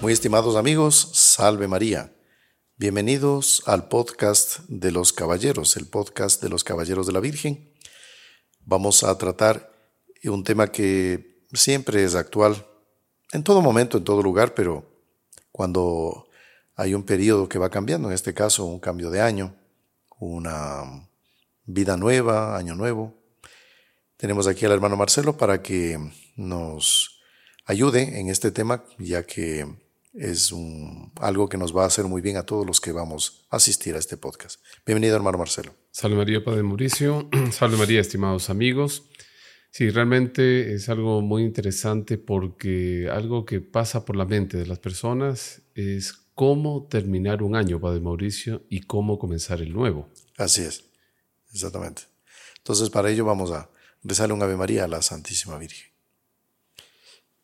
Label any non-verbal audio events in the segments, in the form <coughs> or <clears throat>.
Muy estimados amigos, salve María. Bienvenidos al podcast de los caballeros, el podcast de los caballeros de la Virgen. Vamos a tratar un tema que siempre es actual, en todo momento, en todo lugar, pero cuando hay un periodo que va cambiando, en este caso un cambio de año, una vida nueva, año nuevo. Tenemos aquí al hermano Marcelo para que nos ayude en este tema, ya que es un, algo que nos va a hacer muy bien a todos los que vamos a asistir a este podcast. Bienvenido, hermano Marcelo. Salve María, Padre Mauricio. <clears throat> Salve María, estimados amigos. Sí, realmente es algo muy interesante porque algo que pasa por la mente de las personas es cómo terminar un año, Padre Mauricio, y cómo comenzar el nuevo. Así es, exactamente. Entonces, para ello vamos a rezarle un Ave María a la Santísima Virgen.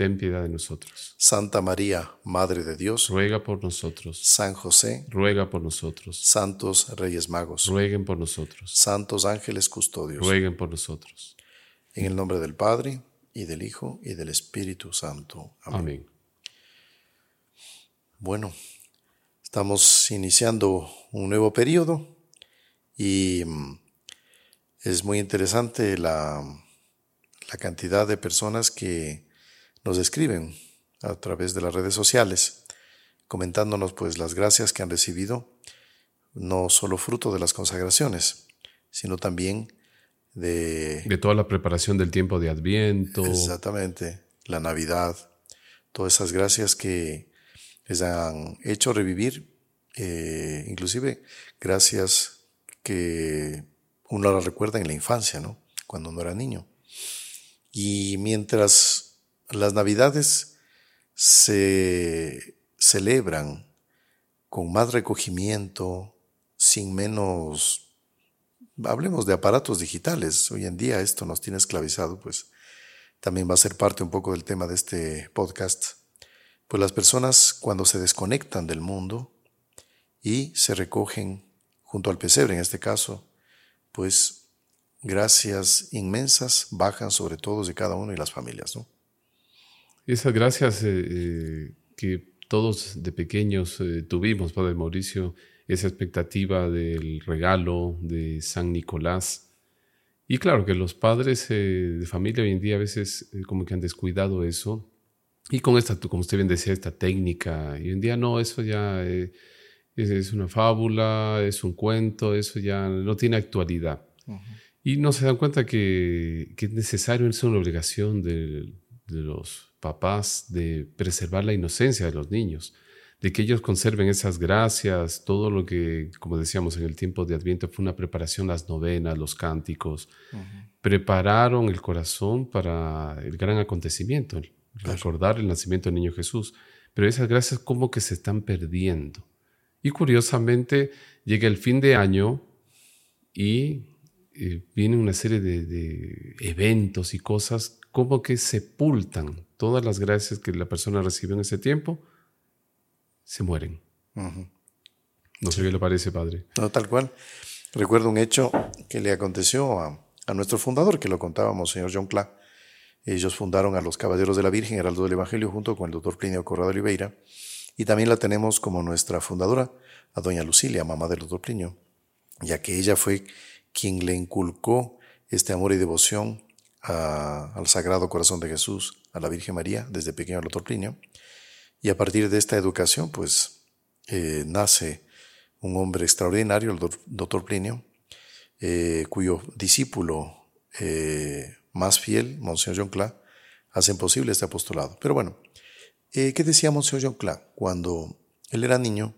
ten piedad de nosotros. Santa María, Madre de Dios, ruega por nosotros. San José, ruega por nosotros. Santos Reyes Magos, rueguen por nosotros. Santos Ángeles Custodios, rueguen por nosotros. En el nombre del Padre, y del Hijo, y del Espíritu Santo. Amén. Amén. Bueno, estamos iniciando un nuevo periodo y mm, es muy interesante la la cantidad de personas que nos escriben a través de las redes sociales, comentándonos pues las gracias que han recibido, no solo fruto de las consagraciones, sino también de... De toda la preparación del tiempo de Adviento. Exactamente, la Navidad, todas esas gracias que les han hecho revivir, eh, inclusive gracias que uno las recuerda en la infancia, ¿no? Cuando uno era niño. Y mientras las navidades se celebran con más recogimiento, sin menos, hablemos de aparatos digitales, hoy en día esto nos tiene esclavizado, pues también va a ser parte un poco del tema de este podcast, pues las personas cuando se desconectan del mundo y se recogen junto al pesebre en este caso, pues gracias inmensas bajan sobre todos y cada uno y las familias. ¿no? Esas gracias eh, eh, que todos de pequeños eh, tuvimos, Padre Mauricio, esa expectativa del regalo de San Nicolás. Y claro que los padres de familia hoy en día a veces como que han descuidado eso. Y con esta, como usted bien decía, esta técnica, y hoy en día no, eso ya es, es, una fábula, es un cuento, eso ya no tiene actualidad. Y no se dan cuenta que, es necesario, es una obligación de, los papás de preservar la inocencia de los niños, de que ellos conserven esas gracias, todo lo que, como decíamos en el tiempo de Adviento, fue una preparación, las novenas, los cánticos, prepararon el corazón para el gran acontecimiento, recordar el nacimiento del niño Jesús. Pero esas gracias como que se están perdiendo. Y curiosamente llega el fin de año y eh, viene una serie de, eventos y cosas como que sepultan todas las gracias que la persona recibió en ese tiempo, se mueren. No sé qué le parece, padre. No, tal cual. Recuerdo un hecho que le aconteció a, nuestro fundador, que lo contábamos, señor John Cla. Ellos fundaron a los Caballeros de la Virgen, Heraldo del Evangelio, junto con el doctor Plinio Corrado Oliveira. Y también la tenemos como nuestra fundadora, a doña Lucilia, mamá del doctor Plinio, ya que ella fue quien le inculcó este amor y devoción al Sagrado Corazón de Jesús, a la Virgen María, desde pequeño al doctor Plinio. Y a partir de esta educación, pues eh, nace un hombre extraordinario, el doctor Plinio, eh, cuyo discípulo eh, más fiel, Monseñor John Cla, hacen posible este apostolado. Pero bueno, ¿qué decía Monseñor John Cla? Cuando él era niño,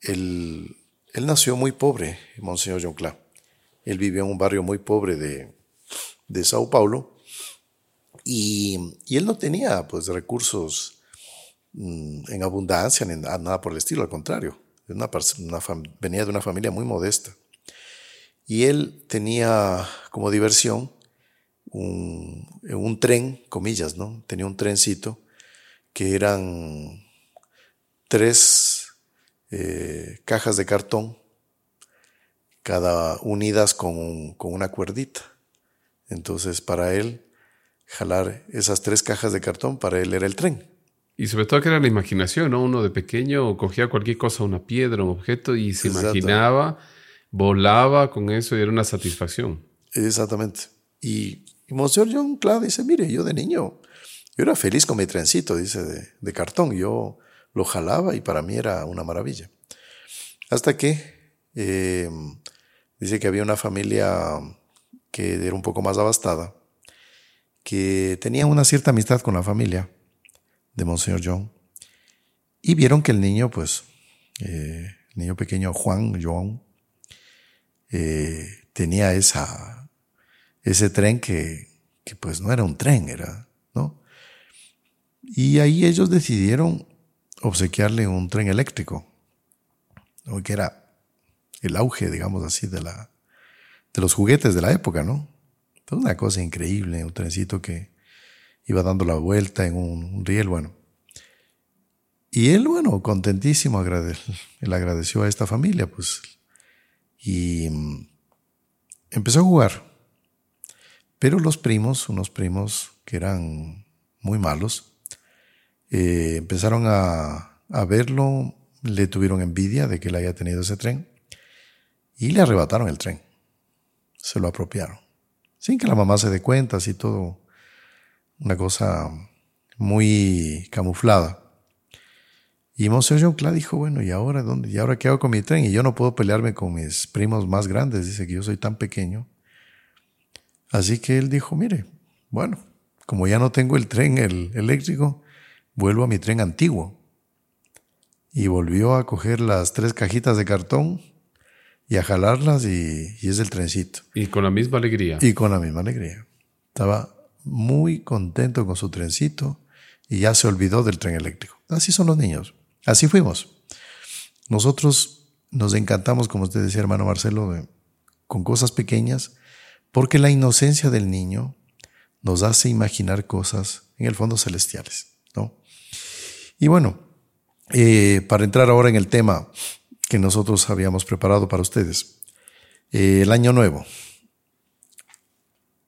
él, nació muy pobre, Monseñor John Cla. Él vivía en un barrio muy pobre de, de Sao Paulo y, él no tenía pues recursos mm, en abundancia ni nada por el estilo, al contrario, venía de una familia muy modesta. Y él tenía como diversión un, un tren, comillas, ¿no? Tenía un trencito que eran tres eh, cajas de cartón, cada unidas con, con una cuerdita. Entonces, para él, jalar esas tres cajas de cartón, para él era el tren. Y sobre todo que era la imaginación, ¿no? Uno de pequeño cogía cualquier cosa, una piedra, un objeto, y se imaginaba, volaba con eso y era una satisfacción. Exactamente. Y, y Monseñor John Cloud dice, mire, yo de niño, yo era feliz con mi trencito, dice, de, de cartón. Yo lo jalaba y para mí era una maravilla. Hasta que eh, dice que había una familia que era un poco más abastada, que tenía una cierta amistad con la familia de Monseñor John. Y vieron que el niño, pues, eh, el niño pequeño Juan John, eh, tenía esa, ese tren que, que, pues no era un tren, era, ¿no? Y ahí ellos decidieron obsequiarle un tren eléctrico, que era el auge, digamos así, de, la, de los juguetes de la época, ¿no? una cosa increíble, un trencito que iba dando la vuelta en un, riel, bueno. Y él, bueno, contentísimo, él <laughs> agradeció a esta familia, pues, y mm, empezó a jugar. Pero los primos, unos primos que eran muy malos, eh, empezaron a, a verlo, le tuvieron envidia de que él haya tenido ese tren y le arrebataron el tren. Se lo apropiaron. Sin que la mamá se dé cuenta, así todo una cosa muy camuflada. Y Monseñor John dijo, bueno, ¿y ahora dónde? ¿Y ahora qué hago con mi tren? Y yo no puedo pelearme con mis primos más grandes, dice que yo soy tan pequeño. Así que él dijo, mire, bueno, como ya no tengo el tren el eléctrico, vuelvo a mi tren antiguo. Y volvió a coger las tres cajitas de cartón y a jalarlas y, y es el trencito. Y con la misma alegría. Y con la misma alegría. Estaba muy contento con su trencito y ya se olvidó del tren eléctrico. Así son los niños. Así fuimos. Nosotros nos encantamos, como usted decía, hermano Marcelo, con cosas pequeñas, porque la inocencia del niño nos hace imaginar cosas en el fondo celestiales. ¿no? Y bueno, eh, para entrar ahora en el tema que nosotros habíamos preparado para ustedes, eh, el año nuevo.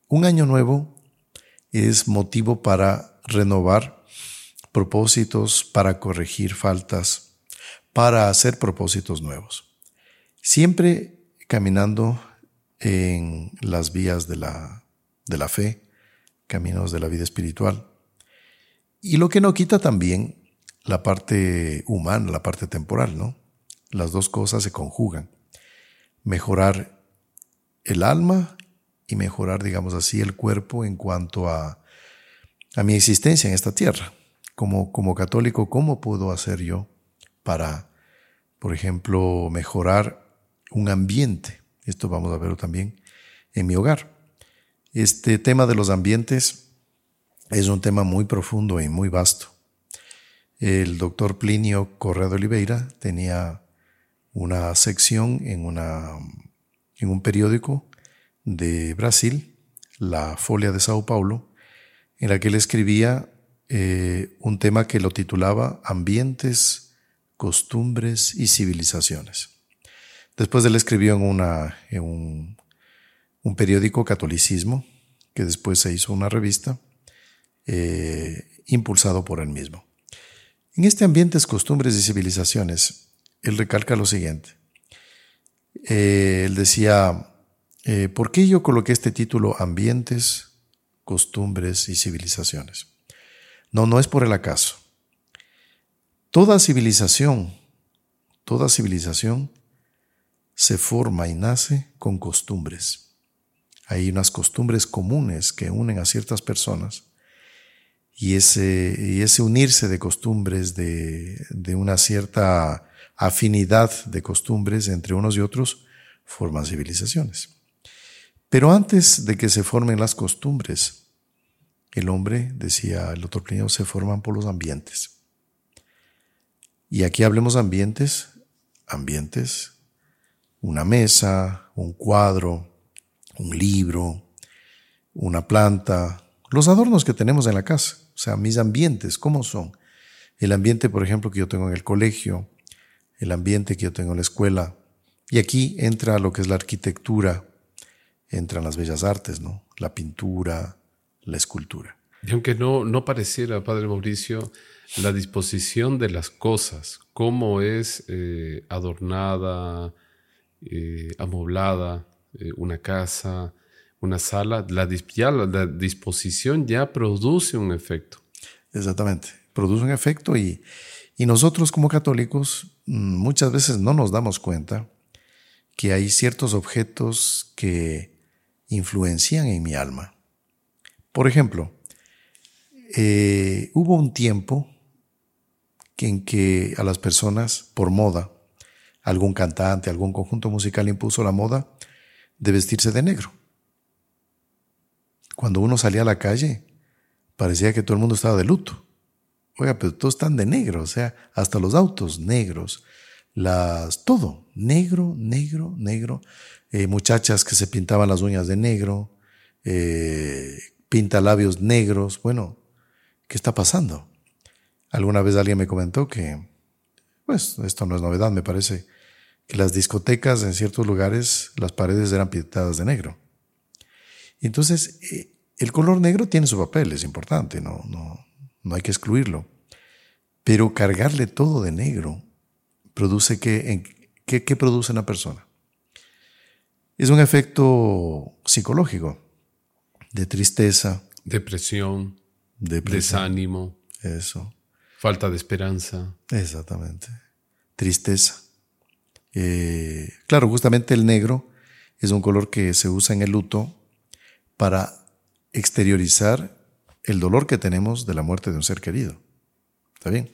Un año nuevo es motivo para renovar propósitos, para corregir faltas, para hacer propósitos nuevos. Siempre caminando en las vías de la, de la fe, caminos de la vida espiritual. Y lo que no quita también la parte humana, la parte temporal, ¿no? Las dos cosas se conjugan. Mejorar el alma y mejorar, digamos así, el cuerpo en cuanto a, a mi existencia en esta tierra. Como, como católico, ¿cómo puedo hacer yo para, por ejemplo, mejorar un ambiente? Esto vamos a verlo también en mi hogar. Este tema de los ambientes es un tema muy profundo y muy vasto. El doctor Plinio Correa de Oliveira tenía una sección en, una, en un periódico de Brasil, la Folia de Sao Paulo, en la que él escribía eh, un tema que lo titulaba Ambientes, Costumbres y Civilizaciones. Después él escribió en, una, en un, periódico Catolicismo, que después se hizo una revista, eh, impulsado por él mismo. En este Ambientes, Costumbres y Civilizaciones, él recalca lo siguiente. Eh, él decía, eh, ¿Por qué yo coloqué este título Ambientes, Costumbres y Civilizaciones? No, no es por el acaso. Toda civilización, toda civilización se forma y nace con costumbres. Hay unas costumbres comunes que unen a ciertas personas y ese, y ese unirse de costumbres, de, de una cierta afinidad de costumbres entre unos y otros, forman civilizaciones. Pero antes de que se formen las costumbres, el hombre, decía el doctor Plinio, se forman por los ambientes. Y aquí hablemos ambientes, ambientes, una mesa, un cuadro, un libro, una planta, los adornos que tenemos en la casa, o sea, mis ambientes, ¿cómo son? El ambiente, por ejemplo, que yo tengo en el colegio, el ambiente que yo tengo en la escuela, y aquí entra lo que es la arquitectura, entran las bellas artes, ¿no? La pintura, la escultura. Y aunque no, no pareciera, Padre Mauricio, la disposición de las cosas, cómo es eh, adornada, eh, amoblada eh, una casa, una sala, la, ya la, disposición ya produce un efecto. Exactamente, produce un efecto y, y nosotros como católicos mm, muchas veces no nos damos cuenta que hay ciertos objetos que influencian en mi alma. Por ejemplo, eh, hubo un tiempo en que a las personas, por moda, algún cantante, algún conjunto musical impuso la moda de vestirse de negro. Cuando uno salía a la calle, parecía que todo el mundo estaba de luto. Oiga, pero todos están de negro, o sea, hasta los autos negros, las, todo, negro, negro, negro. Eh, muchachas que se pintaban las uñas de negro, eh, pintalabios negros. Bueno, ¿qué está pasando? Alguna vez alguien me comentó que, pues, esto no es novedad, me parece, que las discotecas en ciertos lugares, las paredes eran pintadas de negro. Entonces, eh, el color negro tiene su papel, es importante, no, no, no hay que excluirlo. Pero cargarle todo de negro produce que, ¿qué, ¿qué produce una persona? Es un efecto psicológico de tristeza. Depresión, desánimo. Eso. Falta de esperanza. Exactamente. Tristeza. Eh, claro, justamente el negro es un color que se usa en el luto para exteriorizar el dolor que tenemos de la muerte de un ser querido. ¿Está bien?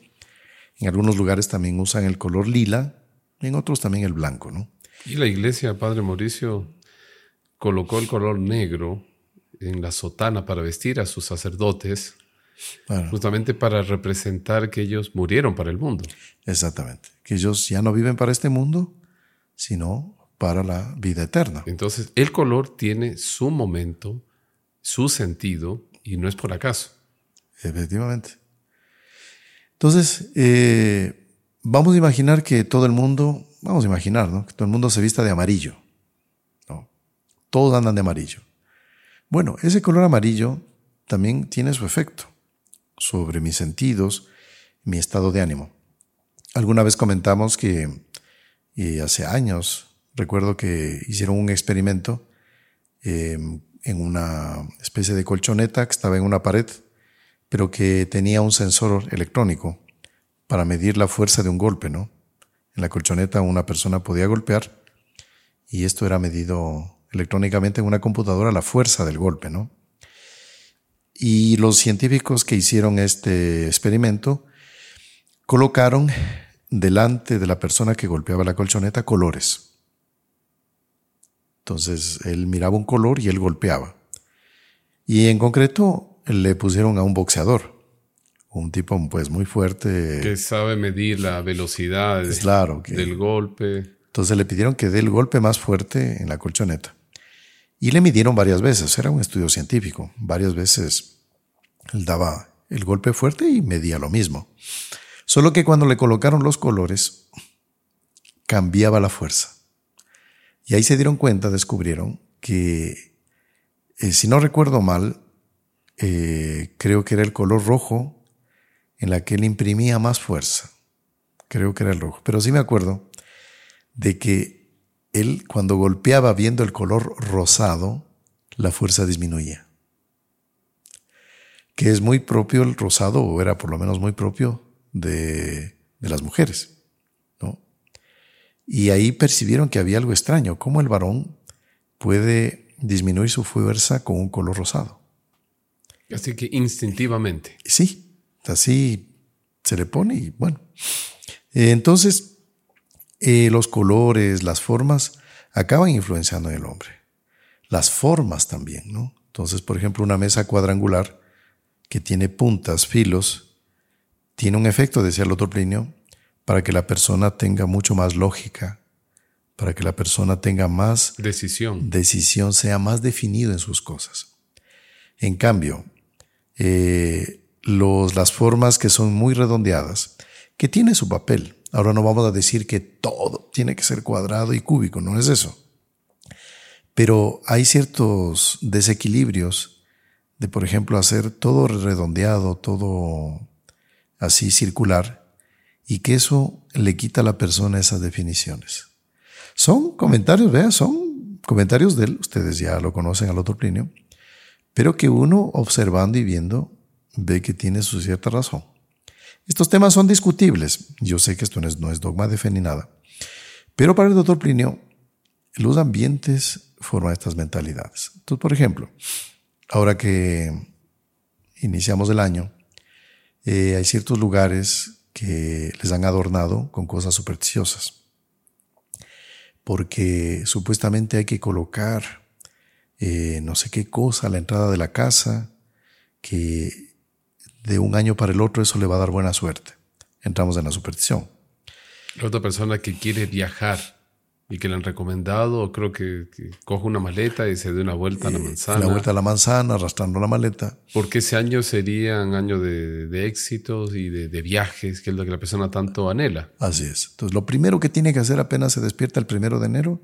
En algunos lugares también usan el color lila, en otros también el blanco, ¿no? Y la iglesia, Padre Mauricio, colocó el color negro en la sotana para vestir a sus sacerdotes, justamente para representar que ellos murieron para el mundo. Exactamente, que ellos ya no viven para este mundo, sino para la vida eterna. Entonces, el color tiene su momento, su sentido, y no es por acaso. Efectivamente. Entonces, eh, vamos a imaginar que todo el mundo, vamos a imaginar, ¿no? Que todo el mundo se vista de amarillo. ¿no? Todos andan de amarillo. Bueno, ese color amarillo también tiene su efecto sobre mis sentidos, mi estado de ánimo. Alguna vez comentamos que hace años recuerdo que hicieron un experimento em, en una especie de colchoneta que estaba en una pared, pero que tenía un sensor electrónico para medir la fuerza de un golpe, ¿no? En la colchoneta una persona podía golpear y esto era medido electrónicamente en una computadora la fuerza del golpe, ¿no? Y los científicos que hicieron este experimento colocaron delante de la persona que golpeaba la colchoneta colores. Entonces él miraba un color y él golpeaba. Y en concreto le pusieron a un boxeador, un tipo pues muy fuerte. Que sabe medir la velocidad claro, del golpe. Entonces le pidieron que dé el golpe más fuerte en la colchoneta. Y le midieron varias veces, era un estudio científico. Varias veces él daba el golpe fuerte y medía lo mismo. Solo que cuando le colocaron los colores, cambiaba la fuerza. Y ahí se dieron cuenta, descubrieron que, eh, si no recuerdo mal, eh, creo que era el color rojo en la que él imprimía más fuerza. Creo que era el rojo. Pero sí me acuerdo de que él cuando golpeaba viendo el color rosado, la fuerza disminuía. Que es muy propio el rosado, o era por lo menos muy propio de, las mujeres. Y ahí percibieron que había algo extraño, cómo el varón puede disminuir su fuerza con un color rosado. Así que instintivamente. Sí, así se le pone y bueno. Entonces, eh, los colores, las formas, acaban influenciando en el hombre. Las formas también, ¿no? Entonces, por ejemplo, una mesa cuadrangular que tiene puntas, filos, tiene un efecto, decía el otro Plinio, para que la persona tenga mucho más lógica, para que la persona tenga más decisión, decisión sea más definido en sus cosas. En cambio, eh, los, las formas que son muy redondeadas, que tiene su papel. Ahora no vamos a decir que todo tiene que ser cuadrado y cúbico, no es eso. Pero hay ciertos desequilibrios de, por ejemplo, hacer todo redondeado, todo así circular, y que eso le quita a la persona esas definiciones. Son comentarios, vea, son comentarios de él, ustedes ya lo conocen al otro Plinio, pero que uno observando y viendo ve que tiene su cierta razón. Estos temas son discutibles, yo sé que esto no es, no es dogma de fe ni nada, pero para el doctor Plinio, los ambientes forman estas mentalidades. Entonces, por ejemplo, ahora que iniciamos el año, eh, hay ciertos lugares que les han adornado con cosas supersticiosas. Porque supuestamente hay que colocar eh, no sé qué cosa a la entrada de la casa, que de un año para el otro eso le va a dar buena suerte. Entramos en la superstición. La otra persona que quiere viajar y que le han recomendado, creo que, coge una maleta y se dé una vuelta a la manzana. La vuelta a la manzana, arrastrando la maleta. Porque ese año sería un año de, éxitos y de, viajes, que es lo que la persona tanto anhela. Así es. Entonces, lo primero que tiene que hacer apenas se despierta el primero de enero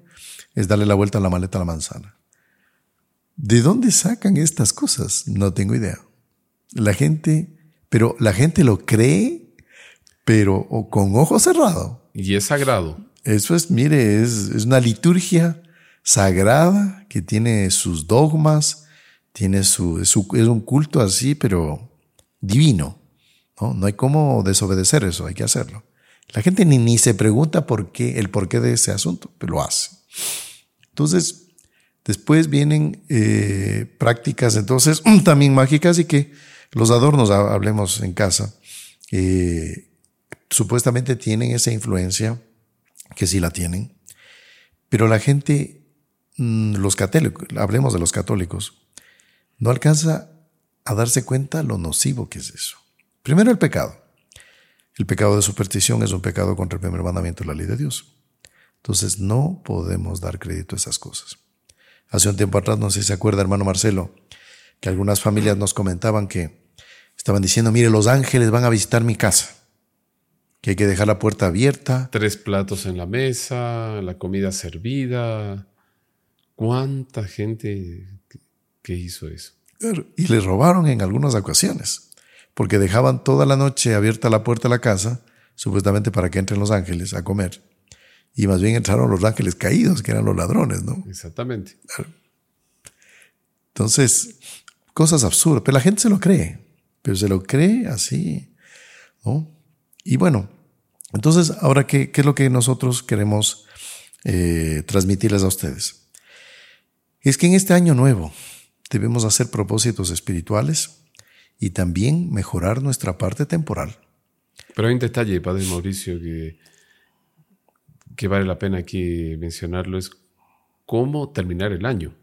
es darle la vuelta a la maleta a la manzana. ¿De dónde sacan estas cosas? No tengo idea. La gente, pero la gente lo cree, pero con ojo cerrado. Y es sagrado. Eso es, mire, es, una liturgia sagrada que tiene sus dogmas, tiene su, es, un culto así, pero divino. ¿no? no hay cómo desobedecer eso, hay que hacerlo. La gente ni, ni se pregunta por qué, el porqué de ese asunto, pero lo hace. Entonces, después vienen eh, prácticas entonces <clears throat> también mágicas y que los adornos, hablemos en casa, eh, supuestamente tienen esa influencia que sí la tienen, pero la gente, mm, los católicos, hablemos de los católicos, no alcanza a darse cuenta lo nocivo que es eso. Primero el pecado. El pecado de superstición es un pecado contra el primer mandamiento de la ley de Dios. Entonces no podemos dar crédito a esas cosas. Hace un tiempo atrás, no sé si se acuerda, hermano Marcelo, que algunas familias nos comentaban que estaban diciendo, mire, los ángeles van a visitar mi casa que hay que dejar la puerta abierta. Tres platos en la mesa, la comida servida. ¿Cuánta gente que hizo eso? Y le robaron en algunas ocasiones, porque dejaban toda la noche abierta la puerta de la casa, supuestamente para que entren los ángeles a comer. Y más bien entraron los ángeles caídos, que eran los ladrones, ¿no? Exactamente. Entonces, cosas absurdas, pero la gente se lo cree, pero se lo cree así, ¿no? Y bueno, entonces, ahora, ¿qué, es lo que nosotros queremos eh, transmitirles a ustedes? Es que en este año nuevo debemos hacer propósitos espirituales y también mejorar nuestra parte temporal. Pero hay un detalle, Padre Mauricio, que, vale la pena aquí mencionarlo, es cómo terminar el año.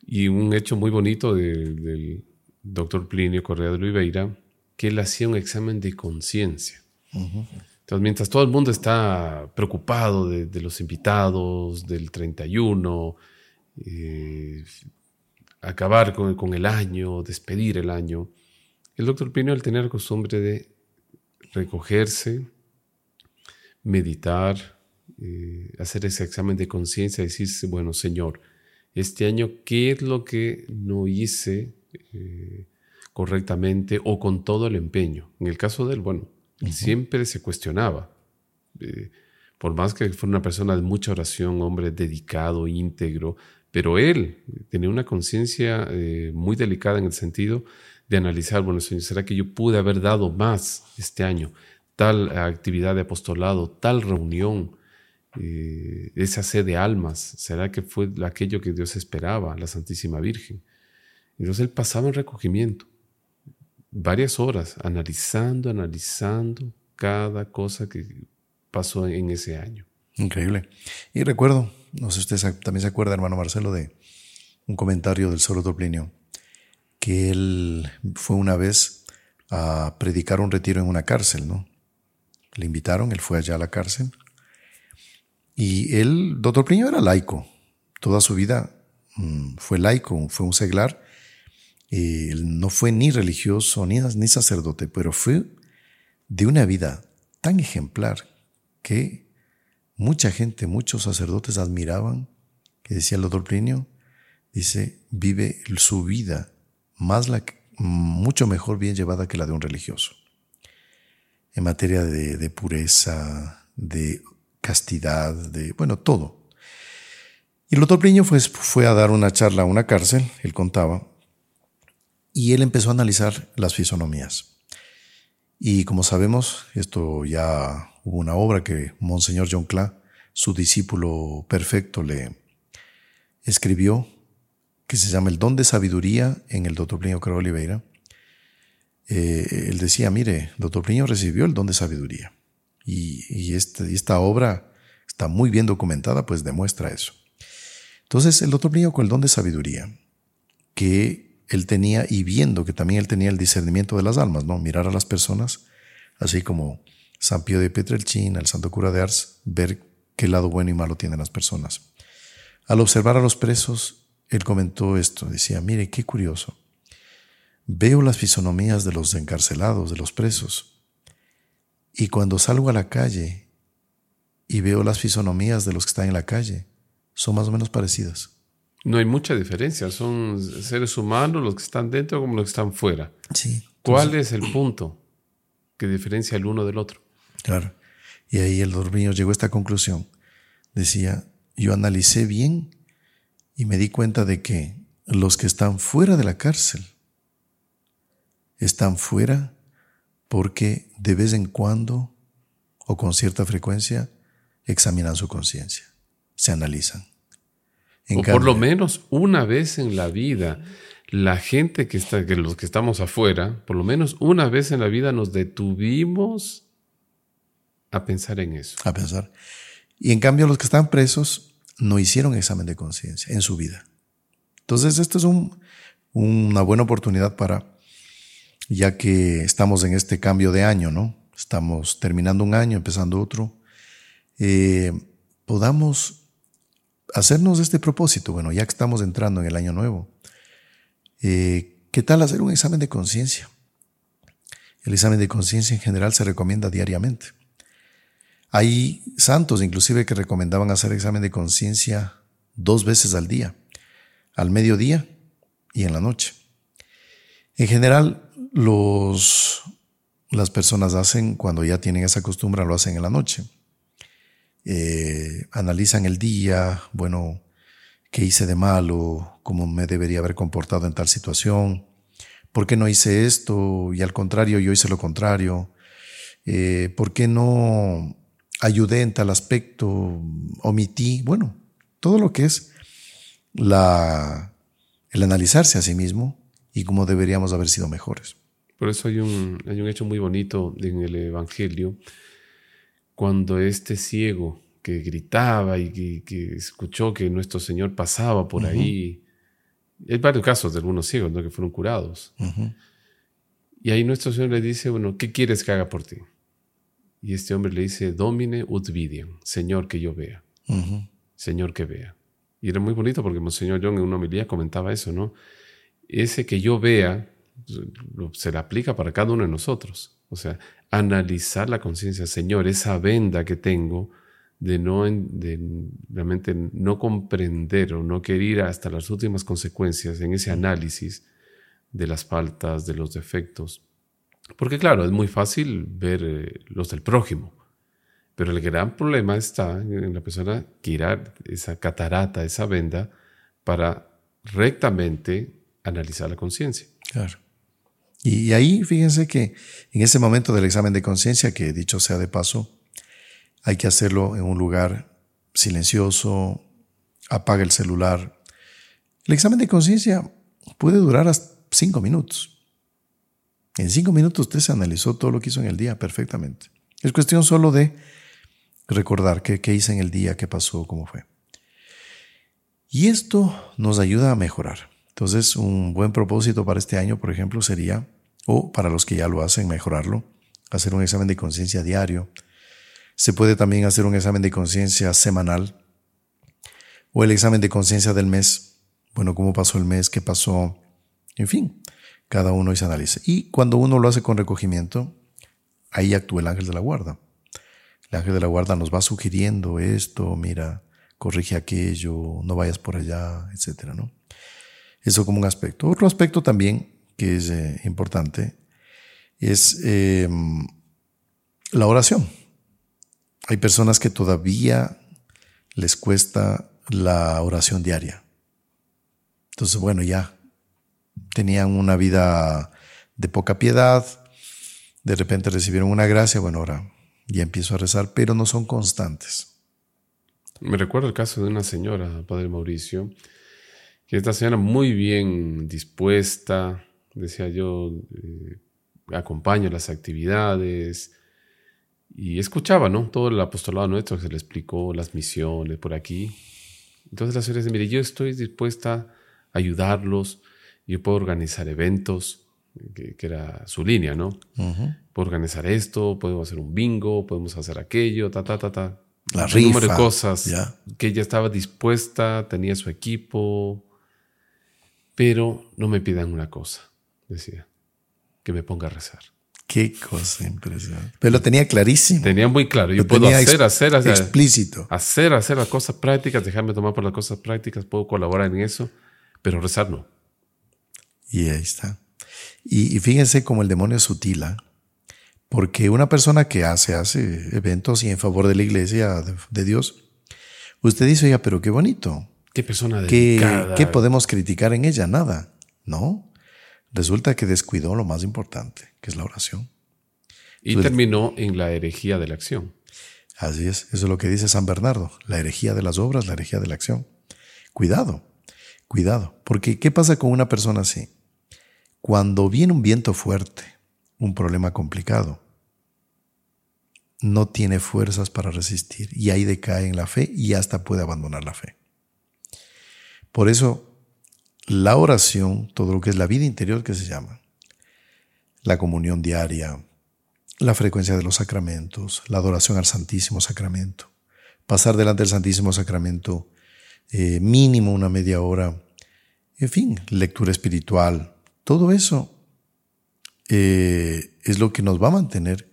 Y un hecho muy bonito del doctor Plinio Correa de Oliveira, que él hacía un examen de conciencia. Entonces, mientras todo el mundo está preocupado de, los invitados, del 31, eh, acabar con, el año, despedir el año, el doctor Pino, al tener la costumbre de recogerse, meditar, eh, hacer ese examen de conciencia, decirse, bueno, Señor, este año, ¿qué es lo que no hice eh, correctamente o con todo el empeño? En el caso de él, bueno, siempre se cuestionaba. Eh, por más que fuera una persona de mucha oración, hombre dedicado, íntegro, pero él tenía una conciencia eh, muy delicada en el sentido de analizar, bueno, ¿será que yo pude haber dado más este año? Tal actividad de apostolado, tal reunión, eh, esa sed de almas, ¿será que fue aquello que Dios esperaba, la Santísima Virgen? Entonces él pasaba en recogimiento varias horas analizando, analizando cada cosa que pasó en ese año. Increíble. Y recuerdo, no sé si usted también se acuerda, hermano Marcelo, de un comentario del Soro Plinio, que él fue una vez a predicar un retiro en una cárcel, ¿no? Le invitaron, él fue allá a la cárcel. Y él, doctor Plinio, era laico. Toda su vida mm, fue laico, fue un seglar no fue ni religioso ni, ni sacerdote, pero fue de una vida tan ejemplar que mucha gente, muchos sacerdotes admiraban, que decía el doctor Plinio, dice, vive su vida más la, mucho mejor bien llevada que la de un religioso. En materia de, pureza, de castidad, de, bueno, todo. Y el doctor Plinio fue, fue a dar una charla a una cárcel, él contaba, y él empezó a analizar las fisonomías. Y como sabemos, esto ya hubo una obra que Monseñor John Cla, su discípulo perfecto, le escribió, que se llama El don de sabiduría en el doctor Plinio Caro Oliveira. Eh, él decía, mire, doctor Plinio recibió el don de sabiduría. Y, este, esta obra está muy bien documentada, pues demuestra eso. Entonces, el doctor Plinio con el don de sabiduría, que él tenía y viendo que también él tenía el discernimiento de las almas, ¿no? Mirar a las personas, así como San Pío de Petrelchin, el santo cura de Ars, ver qué lado bueno y malo tienen las personas. Al observar a los presos, él comentó esto, decía, mire, qué curioso. Veo las fisonomías de los encarcelados, de los presos, y cuando salgo a la calle y veo las fisonomías de los que están en la calle, son más o menos parecidas. No hay mucha diferencia, son seres humanos los que están dentro como los que están fuera. Sí. ¿Cuál es el punto que diferencia el uno del otro? Claro. Y ahí el dormido llegó a esta conclusión. Decía, yo analicé bien y me di cuenta de que los que están fuera de la cárcel están fuera porque de vez en cuando o con cierta frecuencia examinan su conciencia, se analizan o por lo menos una vez en la vida, la gente que está, que los que estamos afuera, por lo menos una vez en la vida nos detuvimos a pensar en eso. A pensar. Y en cambio los que están presos no hicieron examen de conciencia en su vida. Entonces esto es una buena oportunidad para, ya que estamos en este cambio de año, ¿no? Estamos terminando un año, empezando otro, eh, podamos hacernos este propósito, bueno, ya que estamos entrando en el año nuevo, eh, ¿qué tal hacer un examen de conciencia? El examen de conciencia en general se recomienda diariamente. Hay santos inclusive que recomendaban hacer examen de conciencia dos veces al día, al mediodía y en la noche. En general, los, las personas hacen, cuando ya tienen esa costumbre, lo hacen en la noche. Eh, analizan el día, bueno, qué hice de malo, cómo me debería haber comportado en tal situación, por qué no hice esto y al contrario yo hice lo contrario, eh, por qué no ayudé en tal aspecto, omití, bueno, todo lo que es el analizarse a sí mismo y cómo deberíamos haber sido mejores. Por eso hay un, hay un hecho muy bonito en el Evangelio cuando este ciego que gritaba y que, escuchó que nuestro Señor pasaba por ahí, hay varios casos de algunos ciegos que fueron curados. Y ahí nuestro Señor le dice, bueno, ¿qué quieres que haga por ti? Y este hombre le dice, Domine ut vidiam, Señor que yo vea, Señor que vea. Y era muy bonito porque Monseñor John en una homilía comentaba eso, ¿no? Ese que yo vea se le aplica para cada uno de nosotros. O sea, analizar la conciencia, Señor, esa venda que tengo de no de realmente no comprender o no querer ir hasta las últimas consecuencias en ese análisis de las faltas, de los defectos. Porque claro, es muy fácil ver eh, los del prójimo, pero el gran problema está en la persona girar esa catarata, esa venda, para rectamente analizar la conciencia. Claro. Y ahí fíjense que en ese momento del examen de conciencia, que dicho sea de paso, hay que hacerlo en un lugar silencioso, apaga el celular. El examen de conciencia puede durar hasta cinco minutos. En cinco minutos usted se analizó todo lo que hizo en el día perfectamente. Es cuestión solo de recordar qué, qué hice en el día, qué pasó, cómo fue. Y esto nos ayuda a mejorar. Entonces, un buen propósito para este año, por ejemplo, sería, o para los que ya lo hacen, mejorarlo, hacer un examen de conciencia diario. Se puede también hacer un examen de conciencia semanal o el examen de conciencia del mes. Bueno, cómo pasó el mes, qué pasó, en fin, cada uno y se analice. Y cuando uno lo hace con recogimiento, ahí actúa el ángel de la guarda. El ángel de la guarda nos va sugiriendo esto, mira, corrige aquello, no vayas por allá, etcétera, ¿no? Eso como un aspecto. Otro aspecto también que es eh, importante es em, la oración. Hay personas que todavía les cuesta la oración diaria. Entonces, bueno, ya tenían una vida de poca piedad, de repente recibieron una gracia, bueno, ahora ya empiezo a rezar, pero no son constantes. Me recuerdo el caso de una señora, Padre Mauricio, que esta señora muy bien dispuesta, decía yo, eh, acompaño las actividades y escuchaba, ¿no? Todo el apostolado nuestro que se le explicó, las misiones por aquí. Entonces la señora dice, mire, yo estoy dispuesta a ayudarlos, yo puedo organizar eventos, que, era su línea, ¿no? Puedo organizar esto, puedo hacer un bingo, podemos hacer aquello, ta, ta, ta, ta. La rifa. Un número de cosas que ella estaba dispuesta, tenía su equipo, pero no me pidan una cosa, decía, que me ponga a rezar. Qué cosa impresionante. Pero lo tenía clarísimo. Tenía muy claro. Yo puedo hacer, hacer, hacer. Explícito. Hacer, hacer las cosas prácticas, dejarme tomar por las cosas prácticas, puedo colaborar en eso, pero rezar no. Y ahí está. Y, fíjense cómo el demonio es sutil, ¿ah? porque una persona que hace, hace eventos y en favor de la iglesia, de, Dios, usted dice, oiga, pero qué bonito. Qué persona dedicada. ¿Qué, ¿Qué podemos criticar en ella? Nada. No. Resulta que descuidó lo más importante, que es la oración. Y terminó en la herejía de la acción. Así es, eso es lo que dice San Bernardo, la herejía de las obras, la herejía de la acción. Cuidado, cuidado, porque ¿qué pasa con una persona así? Cuando viene un viento fuerte, un problema complicado, no tiene fuerzas para resistir y ahí decae en la fe y hasta puede abandonar la fe. Por eso, la oración, todo lo que es la vida interior que se llama, la comunión diaria, la frecuencia de los sacramentos, la adoración al Santísimo Sacramento, pasar delante del Santísimo Sacramento eh, mínimo una media hora, en fin, lectura espiritual, todo eso eh, es lo que nos va a mantener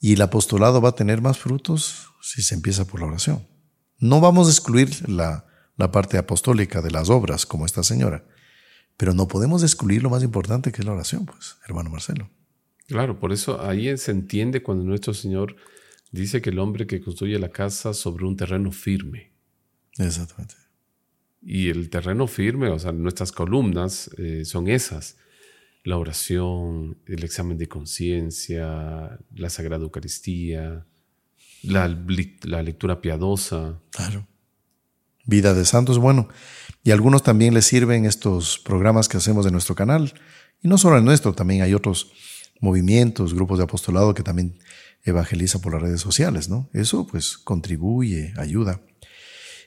y el apostolado va a tener más frutos si se empieza por la oración. No vamos a excluir la, la parte apostólica de las obras como esta señora, pero no podemos excluir lo más importante que es la oración, pues, hermano Marcelo. Claro, por eso ahí se entiende cuando nuestro Señor dice que el hombre que construye la casa sobre un terreno firme. Exactamente. Y el terreno firme, o sea, nuestras columnas eh, son esas. La oración, el examen de conciencia, la Sagrada Eucaristía, la, la, lectura piadosa. Claro. Vida de santos, bueno. Y a algunos también les sirven estos programas que hacemos de nuestro canal. Y no solo el nuestro, también hay otros movimientos, grupos de apostolado que también evangeliza por las redes sociales, ¿no? Eso pues contribuye, ayuda.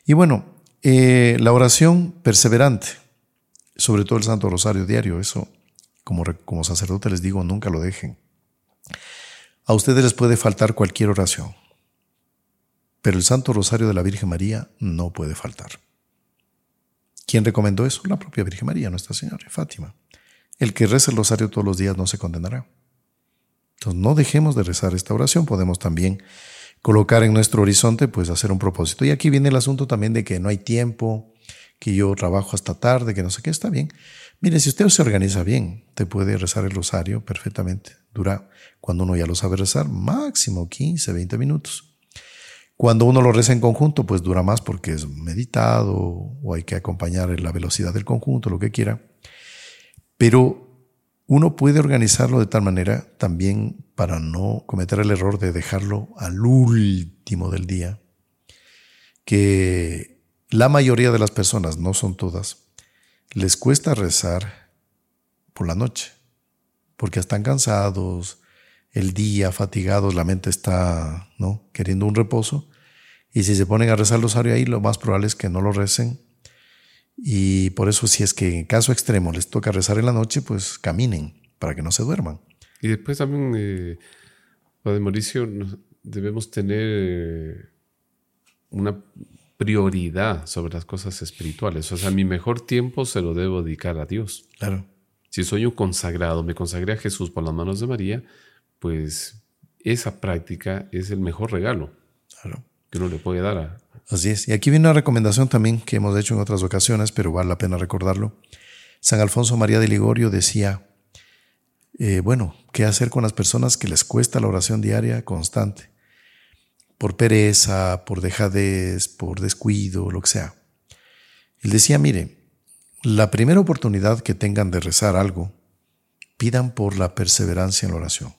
Y bueno, eh, la oración perseverante, sobre todo el Santo Rosario diario, eso como, como sacerdote les digo, nunca lo dejen. A ustedes les puede faltar cualquier oración, pero el Santo Rosario de la Virgen María no puede faltar. ¿Quién recomendó eso? La propia Virgen María, Nuestra Señora, Fátima. El que reza el rosario todos los días no se condenará. Entonces no dejemos de rezar esta oración, podemos también colocar en nuestro horizonte, pues hacer un propósito. Y aquí viene el asunto también de que no hay tiempo, que yo trabajo hasta tarde, que no sé qué, está bien. Mire, si usted se organiza bien, te puede rezar el rosario perfectamente. Dura, cuando uno ya lo sabe rezar, máximo 15, 20 minutos. Cuando uno lo reza en conjunto, pues dura más porque es meditado o hay que acompañar la velocidad del conjunto, lo que quiera. Pero uno puede organizarlo de tal manera también para no cometer el error de dejarlo al último del día, que la mayoría de las personas, no son todas, les cuesta rezar por la noche, porque están cansados, el día, fatigados, la mente está ¿no? queriendo un reposo, y si se ponen a rezar el rosario ahí, lo más probable es que no lo recen y por eso si es que en caso extremo les toca rezar en la noche, pues caminen para que no se duerman. Y después también, eh, Padre Mauricio, debemos tener eh, una prioridad sobre las cosas espirituales. O sea, mi mejor tiempo se lo debo dedicar a Dios. Claro. Si soy un consagrado, me consagré a Jesús por las manos de María, pues esa práctica es el mejor regalo que uno le puede dar a... Así es. Y aquí viene una recomendación también que hemos hecho en otras ocasiones, pero vale la pena recordarlo. San Alfonso María de Ligorio decía, eh, bueno, ¿qué hacer con las personas que les cuesta la oración diaria constante? Por pereza, por dejadez, por descuido, lo que sea. Él decía, mire, la primera oportunidad que tengan de rezar algo, pidan por la perseverancia en la oración.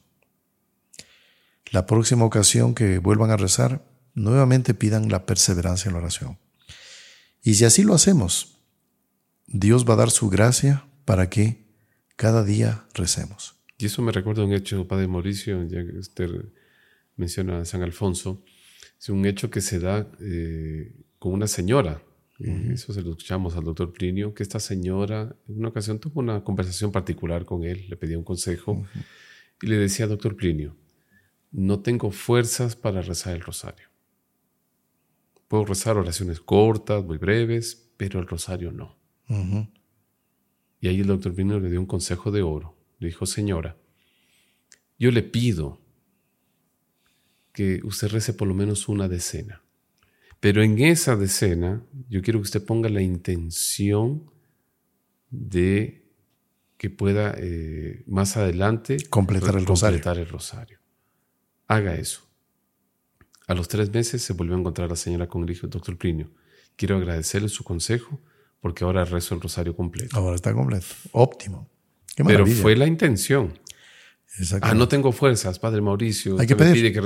La próxima ocasión que vuelvan a rezar, nuevamente pidan la perseverancia en la oración. Y si así lo hacemos, Dios va a dar su gracia para que cada día recemos. Y eso me recuerda un hecho, Padre Mauricio, ya que usted menciona a San Alfonso, es un hecho que se da eh, con una señora eso se lo escuchamos al doctor Plinio, que esta señora en una ocasión tuvo una conversación particular con él, le pedía un consejo y le decía, doctor Plinio, no tengo fuerzas para rezar el rosario. Puedo rezar oraciones cortas, muy breves, pero el rosario no. Y ahí el doctor Plinio le dio un consejo de oro. Le dijo, señora, yo le pido que usted rece por lo menos una decena. Pero en esa decena, yo quiero que usted ponga la intención de que pueda eh, más adelante completar el, completar el rosario. Haga eso. A los tres meses se volvió a encontrar la señora con el hijo del doctor Plinio. Quiero agradecerle su consejo porque ahora rezo el rosario completo. Ahora está completo. Óptimo. Pero fue la intención. Ah, no tengo fuerzas, Padre Mauricio. Hay que pedir. Pide que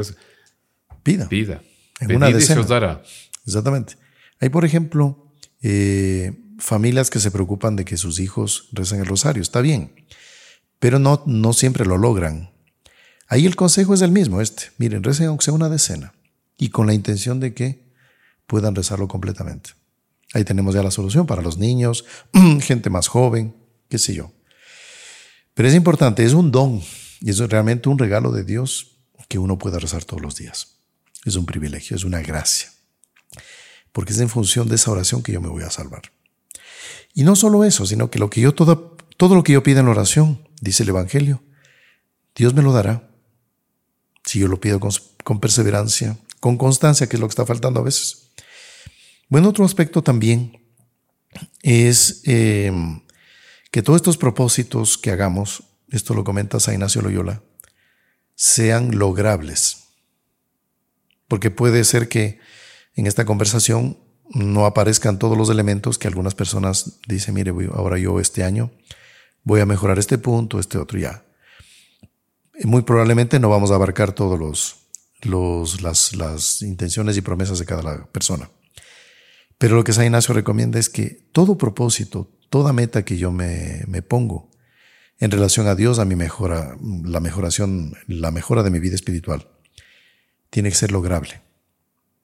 Pida. Pida. En una decena. os dará. Exactamente. Hay, por ejemplo, eh, familias que se preocupan de que sus hijos recen el rosario. Está bien, pero no, no siempre lo logran. Ahí el consejo es el mismo, este. Miren, recen aunque sea una decena y con la intención de que puedan rezarlo completamente. Ahí tenemos ya la solución para los niños, <clears throat> gente más joven, qué sé yo. Pero es importante, es un don y es realmente un regalo de Dios que uno pueda rezar todos los días. Es un privilegio, es una gracia porque es en función de esa oración que yo me voy a salvar. Y no solo eso, sino que lo que yo todo, todo lo que yo pido en oración, dice el Evangelio, Dios me lo dará. Si yo lo pido con, perseverancia, con constancia, que es lo que está faltando a veces. Bueno, otro aspecto también es em, que todos estos propósitos que hagamos, esto lo comenta San Ignacio Loyola, sean logrables. Porque puede ser que en esta conversación no aparezcan todos los elementos que algunas personas dicen, mire, ahora yo este año voy a mejorar este punto, este otro ya. Muy probablemente no vamos a abarcar todos los, los las, las, intenciones y promesas de cada persona. Pero lo que San Ignacio recomienda es que todo propósito, toda meta que yo me, me pongo en relación a Dios, a mi mejora, la mejoración, la mejora de mi vida espiritual, tiene que ser lograble.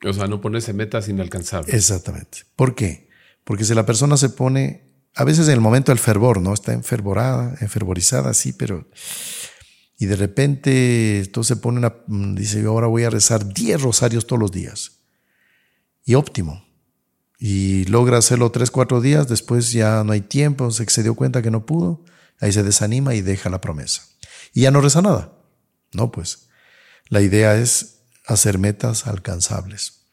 O sea, no ponerse metas inalcanzables. Exactamente. ¿Por qué? Porque si la persona se pone, a veces en el momento del fervor, ¿no? Está enfervorada, enfervorizada, sí, pero... Y de repente, entonces se pone una, dice, ahora voy a rezar 10 rosarios todos los días. Y óptimo. Y logra hacerlo 3, 4 días, después ya no hay tiempo, se dio cuenta que no pudo, ahí se desanima y deja la promesa. Y ya no reza nada. No, pues. La idea es hacer metas alcanzables.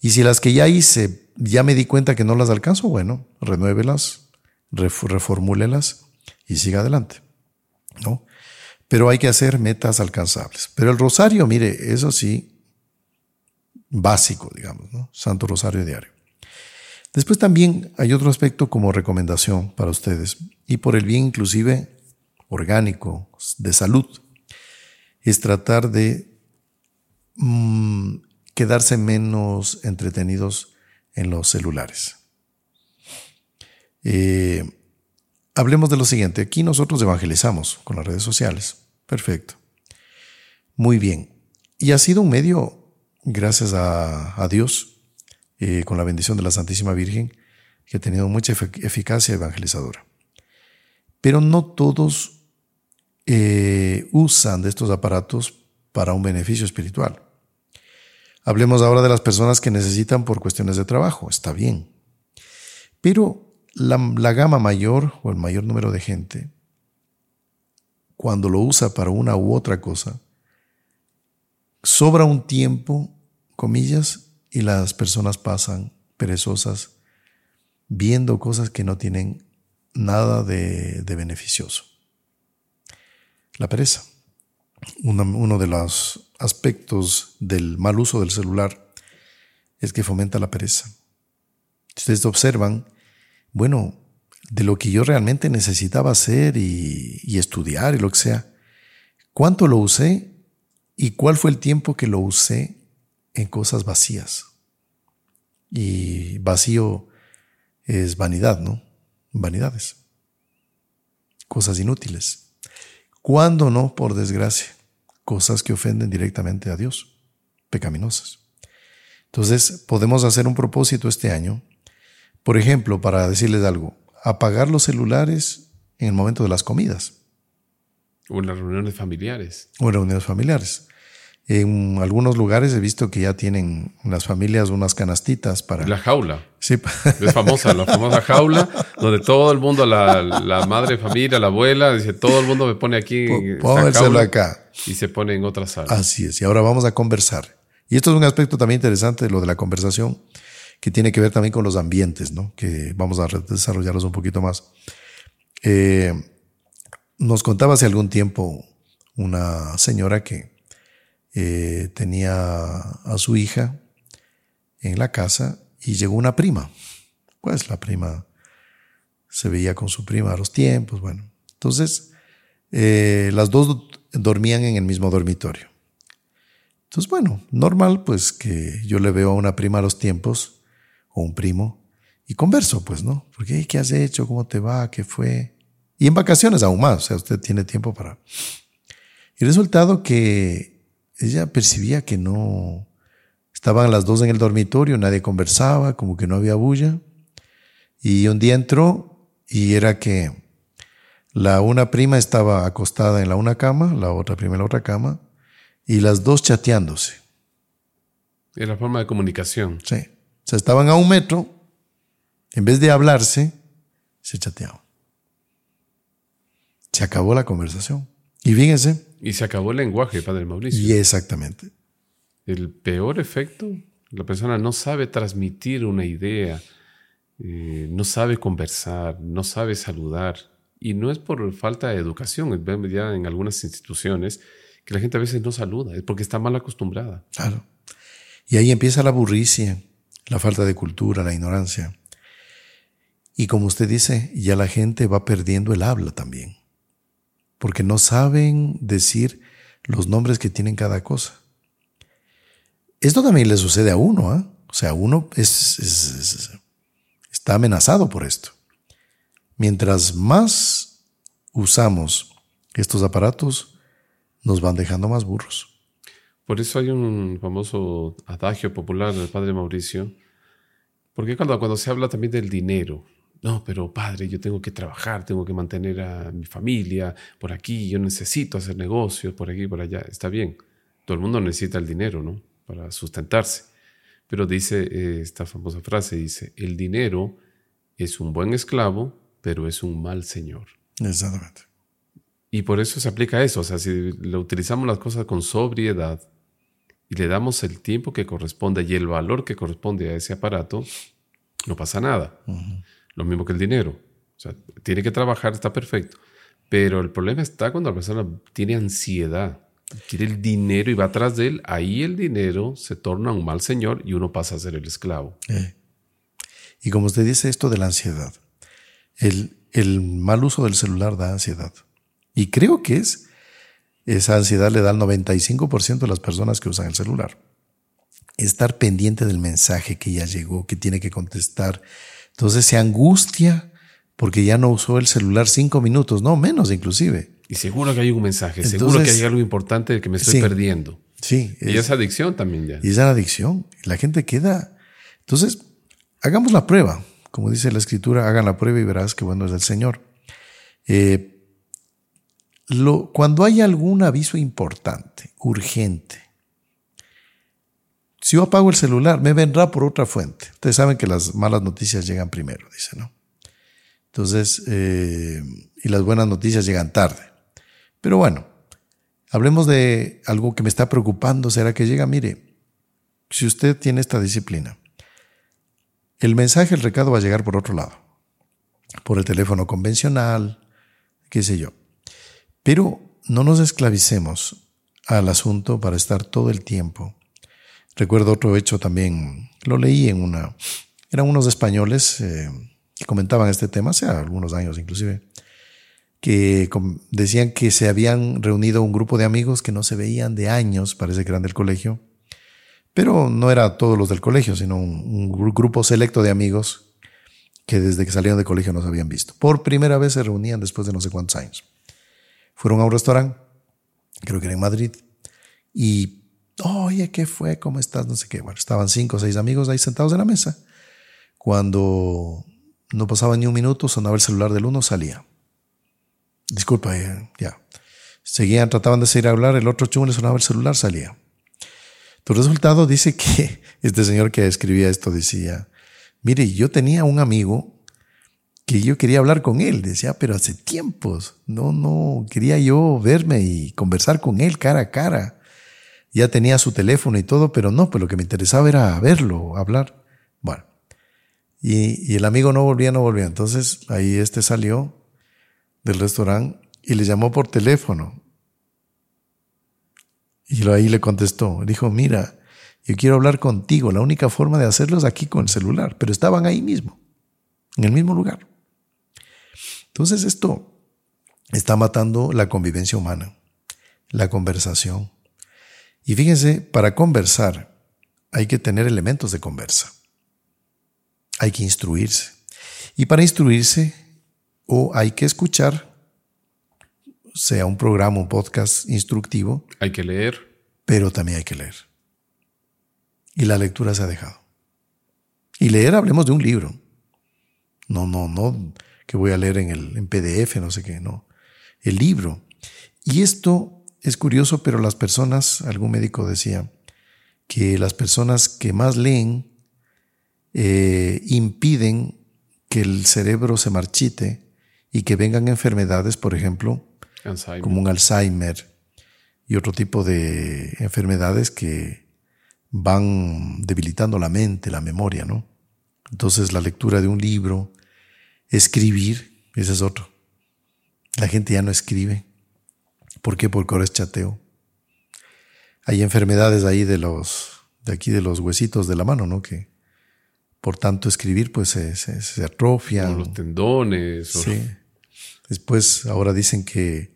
Y si las que ya hice, ya me di cuenta que no las alcanzo, bueno, renuévelas, reformúlelas y siga adelante. ¿no? Pero hay que hacer metas alcanzables. Pero el rosario, mire, eso sí, básico, digamos, ¿no? Santo Rosario Diario. Después también hay otro aspecto como recomendación para ustedes y por el bien inclusive orgánico, de salud, es tratar de Mm, quedarse menos entretenidos en los celulares. Eh, hablemos de lo siguiente. Aquí nosotros evangelizamos con las redes sociales. Perfecto. Muy bien. Y ha sido un medio, gracias a, Dios, eh, con la bendición de la Santísima Virgen, que ha tenido mucha eficacia evangelizadora. Pero no todos eh, usan de estos aparatos para un beneficio espiritual. Hablemos ahora de las personas que necesitan por cuestiones de trabajo, está bien. Pero la, gama mayor o el mayor número de gente cuando lo usa para una u otra cosa, sobra un tiempo, comillas, y las personas pasan perezosas viendo cosas que no tienen nada de, beneficioso. La pereza. uno de los aspectos del mal uso del celular es que fomenta la pereza. Ustedes observan, bueno, de lo que yo realmente necesitaba hacer y, estudiar y lo que sea, ¿cuánto lo usé y cuál fue el tiempo que lo usé en cosas vacías? Y vacío es vanidad, ¿no? Vanidades. Cosas inútiles. ¿Cuándo no, por desgracia? Cosas que ofenden directamente a Dios, pecaminosas. Entonces, podemos hacer un propósito este año, por ejemplo, para decirles algo, apagar los celulares en el momento de las comidas. O en las reuniones familiares. O en reuniones familiares. En algunos lugares he visto que ya tienen las familias unas canastitas para... La jaula. Sí. Es famosa, la famosa jaula, donde todo el mundo, la, la madre familia, la abuela, dice, todo el mundo me pone aquí. Póngaselo acá. Y se pone en otra sala. Así es. Y ahora vamos a conversar. Y esto es un aspecto también interesante de lo de la conversación, que tiene que ver también con los ambientes, ¿no? Que vamos a desarrollarlos un poquito más. Eh, nos contaba hace algún tiempo una señora que eh, tenía a su hija en la casa y llegó una prima. Pues la prima se veía con su prima a los tiempos, bueno. Entonces, eh, las dos dormían en el mismo dormitorio. Entonces, bueno, normal pues que yo le veo a una prima a los tiempos, o un primo, y converso, pues, ¿no? Porque, ¿qué has hecho? ¿Cómo te va? ¿Qué fue? Y en vacaciones aún más, o sea, usted tiene tiempo para... Y resultado que ella percibía que no estaban las dos en el dormitorio, nadie conversaba, como que no había bulla. Y un día entró y era que la una prima estaba acostada en la una cama, la otra prima en la otra cama, y las dos chateándose. Es la forma de comunicación. Sí. O sea, estaban a un metro, en vez de hablarse, se chateaban. Se acabó la conversación. Y fíjense, y se acabó el lenguaje, Padre Mauricio. Y exactamente. El peor efecto, la persona no sabe transmitir una idea, eh, no sabe conversar, no sabe saludar. Y no es por falta de educación, ya en algunas instituciones que la gente a veces no saluda, es porque está mal acostumbrada. Claro. Y ahí empieza la burricia, la falta de cultura, la ignorancia. Y como usted dice, ya la gente va perdiendo el habla también porque no saben decir los nombres que tienen cada cosa. Esto también le sucede a uno, ¿ah? o sea, uno está amenazado por esto. Mientras más usamos estos aparatos, nos van dejando más burros. Por eso hay un famoso adagio popular del padre Mauricio, porque cuando, cuando se habla también del dinero, no, pero padre, yo tengo que trabajar, tengo que mantener a mi familia por aquí, yo necesito hacer negocios por aquí, por allá. Está bien, todo el mundo necesita el dinero, ¿no? Para sustentarse. Pero dice eh, esta famosa frase, dice, el dinero es un buen esclavo, pero es un mal señor. Exactamente. Y por eso se aplica eso, o sea, si lo utilizamos las cosas con sobriedad y le damos el tiempo que corresponde y el valor que corresponde a ese aparato, no pasa nada. Lo mismo que el dinero. O sea, tiene que trabajar, está perfecto. Pero el problema está cuando la persona tiene ansiedad, quiere el dinero y va atrás de él. Ahí el dinero se torna un mal señor y uno pasa a ser el esclavo. Eh. Y como usted dice esto de la ansiedad, el, el mal uso del celular da ansiedad. Y creo que es esa ansiedad le da al 95% de las personas que usan el celular. Estar pendiente del mensaje que ya llegó, que tiene que contestar, entonces se angustia porque ya no usó el celular cinco minutos, no menos inclusive. Y seguro que hay un mensaje, seguro que hay algo importante que me estoy perdiendo. Sí. Y es, adicción también ya. Y es adicción. La gente queda. Entonces, hagamos la prueba. Como dice la escritura, hagan la prueba y verás que bueno es el Señor. Eh, lo, cuando hay algún aviso importante, urgente, si yo apago el celular, me vendrá por otra fuente. Ustedes saben que las malas noticias llegan primero, dice, ¿no? Entonces, eh, y las buenas noticias llegan tarde. Pero bueno, hablemos de algo que me está preocupando. ¿Será que llega? Mire, si usted tiene esta disciplina, el mensaje, el recado va a llegar por otro lado, por el teléfono convencional, qué sé yo. Pero no nos esclavicemos al asunto para estar todo el tiempo. Recuerdo otro hecho también, lo leí en una, eran unos españoles eh, que comentaban este tema hace algunos años inclusive, que decían que se habían reunido un grupo de amigos que no se veían de años, parece que eran del colegio, pero no era todos los del colegio, sino un, grupo selecto de amigos que desde que salieron del colegio no se habían visto. Por primera vez se reunían después de no sé cuántos años. Fueron a un restaurante, creo que era en Madrid, y, oye, ¿qué fue? ¿Cómo estás? No sé qué. Bueno, estaban cinco o seis amigos ahí sentados en la mesa. Cuando no pasaba ni un minuto, sonaba el celular del uno, salía. Disculpa, eh, ya. Seguían, trataban de seguir a hablar, el otro chum le sonaba el celular, salía. Tu resultado dice que <laughs> este señor que escribía esto decía, mire, yo tenía un amigo que yo quería hablar con él, decía, pero hace tiempos, no, no, quería yo verme y conversar con él cara a cara. Ya tenía su teléfono y todo, pero no, pues lo que me interesaba era verlo, hablar. Bueno, y, y el amigo no volvía, no volvía. Entonces ahí este salió del restaurante y le llamó por teléfono y ahí le contestó, dijo, mira, yo quiero hablar contigo, la única forma de hacerlo es aquí con el celular, pero estaban ahí mismo, en el mismo lugar. Entonces esto está matando la convivencia humana, la conversación. Y fíjense, para conversar hay que tener elementos de conversa, hay que instruirse. Y para instruirse o hay que escuchar sea un programa, un podcast instructivo. Hay que leer. Pero también hay que leer. Y la lectura se ha dejado. Y leer, hablemos de un libro. No, no, no, que voy a leer en el en PDF, no sé qué, no. El libro. Y esto es curioso, pero las personas, algún médico decía, que las personas que más leen eh, impiden que el cerebro se marchite y que vengan enfermedades, por ejemplo, como un Alzheimer y otro tipo de enfermedades que van debilitando la mente, la memoria, ¿no? Entonces la lectura de un libro, escribir, ese es otro. La gente ya no escribe. ¿Por qué? Porque ahora es chateo. Hay enfermedades ahí de los, de aquí de los huesitos de la mano, ¿no? Que por tanto escribir pues se, se, atrofian. los tendones. Sí. Después ahora dicen que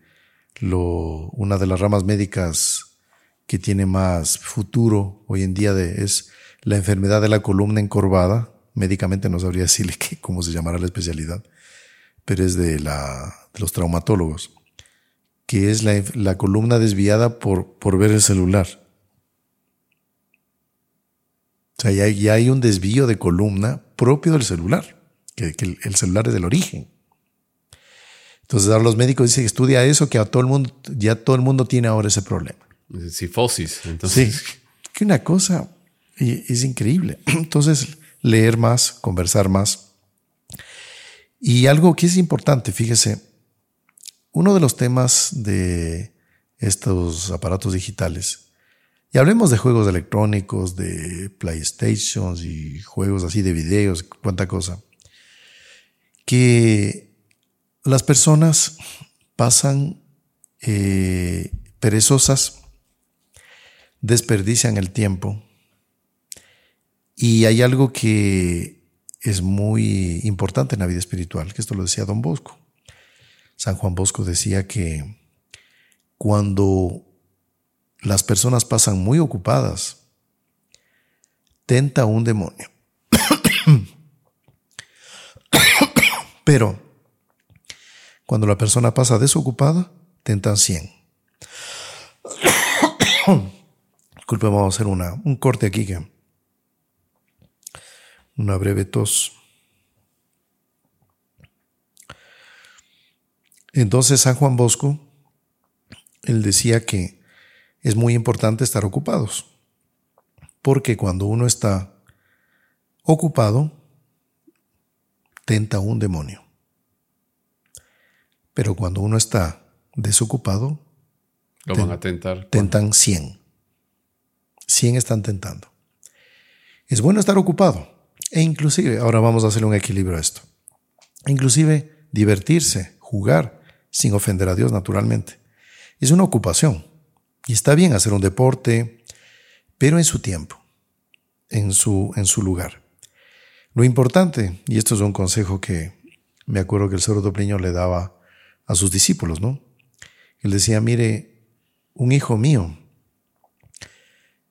lo, una de las ramas médicas que tiene más futuro hoy en día de, es la enfermedad de la columna encorvada. Médicamente no sabría <laughs> decirle cómo se llamará la especialidad, pero es de, la, de los traumatólogos, que es la, la columna desviada por, por ver el celular. O sea, ya, ya, hay un desvío de columna propio del celular, que, que el celular es del origen. Entonces ahora los médicos dicen que estudia eso, que a todo el mundo, ya todo el mundo tiene ahora ese problema. Sifosis, entonces. Sí, que una cosa es increíble. <clears throat> Entonces, leer más, conversar más. Y algo que es importante, fíjese, uno de los temas de estos aparatos digitales, y hablemos de juegos electrónicos, de PlayStation y juegos así de videos, cuánta cosa, que las personas pasan eh, perezosas, desperdician el tiempo y hay algo que es muy importante en la vida espiritual, que esto lo decía Don Bosco. San Juan Bosco decía que cuando las personas pasan muy ocupadas, tenta un demonio. <coughs> Pero cuando la persona pasa desocupada, tentan 100. <coughs> Disculpe, vamos a hacer una, un corte aquí que una breve tos. Entonces San Juan Bosco, él decía que es muy importante estar ocupados, porque cuando uno está ocupado, tenta un demonio. Pero cuando uno está desocupado, lo van a tentar. Tentan 100. 100 están tentando. Es bueno estar ocupado. E inclusive, ahora vamos a hacer un equilibrio a esto. Inclusive divertirse, jugar, sin ofender a Dios naturalmente. Es una ocupación. Y está bien hacer un deporte, pero en su tiempo, en su, en su lugar. Lo importante, y esto es un consejo que me acuerdo que el Cerro Pliño le daba a sus discípulos, ¿no? Él decía, mire, un hijo mío,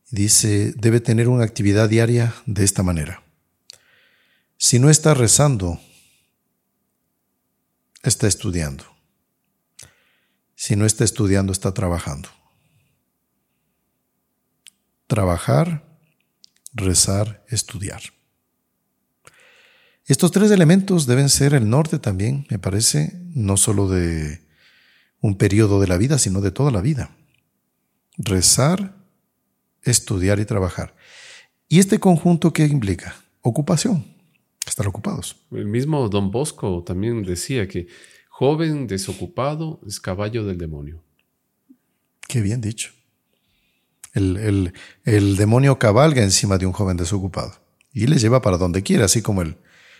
dice, debe tener una actividad diaria de esta manera. Si no está rezando, está estudiando. Si no está estudiando, está trabajando. Trabajar, rezar, estudiar. Estos tres elementos deben ser el norte también, me parece, no solo de un periodo de la vida, sino de toda la vida. Rezar, estudiar y trabajar. ¿Y este conjunto qué implica? Ocupación, estar ocupados. El mismo Don Bosco también decía que joven desocupado es caballo del demonio. Qué bien dicho. El, el demonio cabalga encima de un joven desocupado y le lleva para donde quiera, así como el,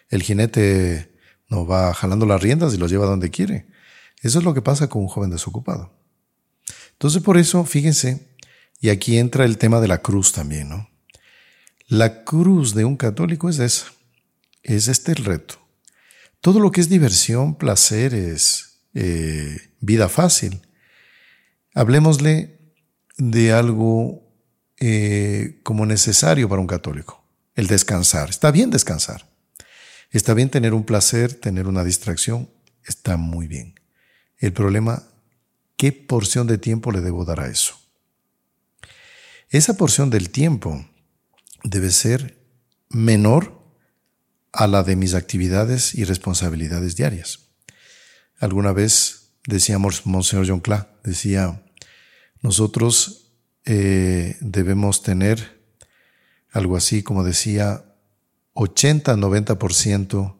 el jinete no va jalando las riendas y lo lleva donde quiere. Eso es lo que pasa con un joven desocupado. Entonces, por eso, fíjense, y aquí entra el tema de la cruz también, ¿no? La cruz de un católico es esa, es este el reto. Todo lo que es diversión, placeres, eh, vida fácil, hablemosle de algo eh, como necesario para un católico, el descansar. Está bien descansar. Está bien tener un placer, tener una distracción, está muy bien. El problema, ¿qué porción de tiempo le debo dar a eso? Esa porción del tiempo debe ser menor a la de mis actividades y responsabilidades diarias. Alguna vez decíamos, Monseñor John Cla, decía, nosotros eh, debemos tener algo así como decía, 80-90%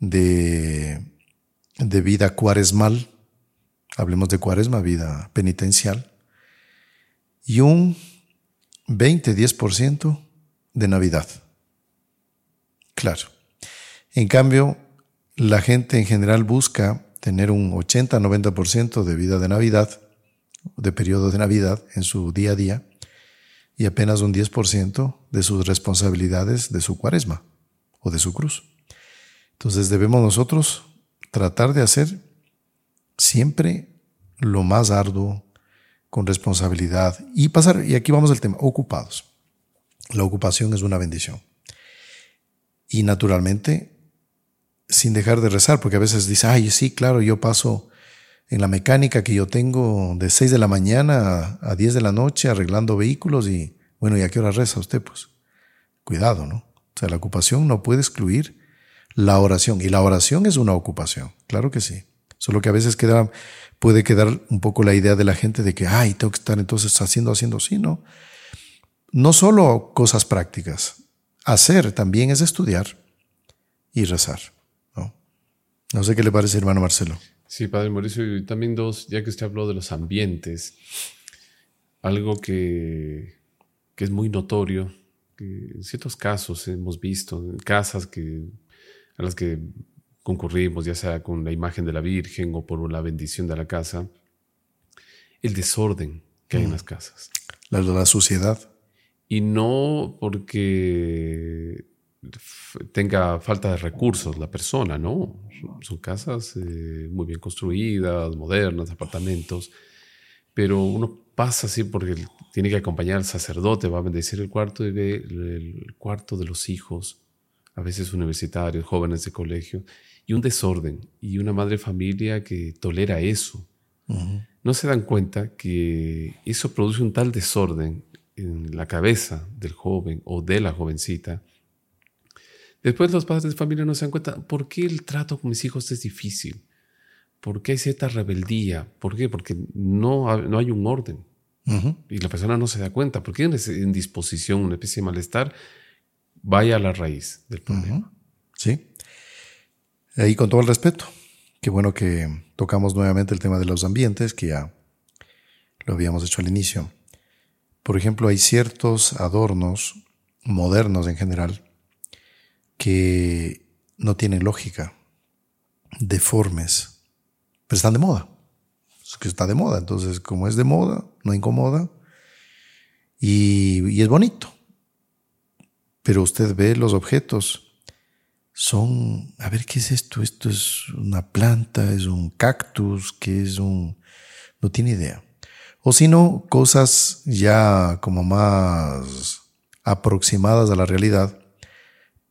de, de vida cuaresmal, hablemos de cuaresma, vida penitencial, y un 20-10% de Navidad. Claro. En cambio, la gente en general busca tener un 80-90% de vida de Navidad, de periodo de Navidad en su día a día, y apenas un 10% de sus responsabilidades de su cuaresma o de su cruz. Entonces debemos nosotros tratar de hacer siempre lo más arduo, con responsabilidad y pasar, y aquí vamos al tema, ocupados. La ocupación es una bendición. Y naturalmente, sin dejar de rezar, porque a veces dice, ay, sí, claro, yo paso en la mecánica que yo tengo de 6 de la mañana a 10 de la noche arreglando vehículos y bueno, ¿y a qué hora reza usted? Pues cuidado, ¿no? O sea, la ocupación no puede excluir la oración y la oración es una ocupación, claro que sí. Solo que a veces queda, puede quedar un poco la idea de la gente de que, ay, tengo que estar entonces haciendo, haciendo, sí, ¿no? No solo cosas prácticas, hacer también es estudiar y rezar, ¿no? No sé qué le parece, hermano Marcelo. Sí, Padre Mauricio, y también dos, ya que usted habló de los ambientes, algo que, que es muy notorio, que en ciertos casos hemos visto, en casas que, a las que concurrimos, ya sea con la imagen de la Virgen o por la bendición de la casa, el desorden que hay en las casas. La, la suciedad. Y no porque tenga falta de recursos la persona, ¿no? Son, casas eh, muy bien construidas, modernas, apartamentos, pero uno pasa así porque tiene que acompañar al sacerdote, va a bendecir el cuarto y ve el cuarto de los hijos, a veces universitarios, jóvenes de colegio, y un desorden, y una madre familia que tolera eso. No se dan cuenta que eso produce un tal desorden en la cabeza del joven o de la jovencita, Después los padres de familia no se dan cuenta, ¿por qué el trato con mis hijos es difícil? ¿Por qué hay cierta rebeldía? ¿Por qué? Porque no, no hay un orden. Y la persona no se da cuenta. ¿Por qué en disposición, una especie de malestar? Vaya a la raíz del problema. Sí. Ahí con todo el respeto. qué bueno que tocamos nuevamente el tema de los ambientes, que ya lo habíamos hecho al inicio. Por ejemplo, hay ciertos adornos modernos en general que no tienen lógica, deformes, pero están de moda. Es que está de moda, entonces como es de moda, no incomoda y, y es bonito. Pero usted ve los objetos, son, a ver, ¿qué es esto? Esto es una planta, es un cactus, ¿qué es un... No tiene idea. O si no, cosas ya como más aproximadas a la realidad,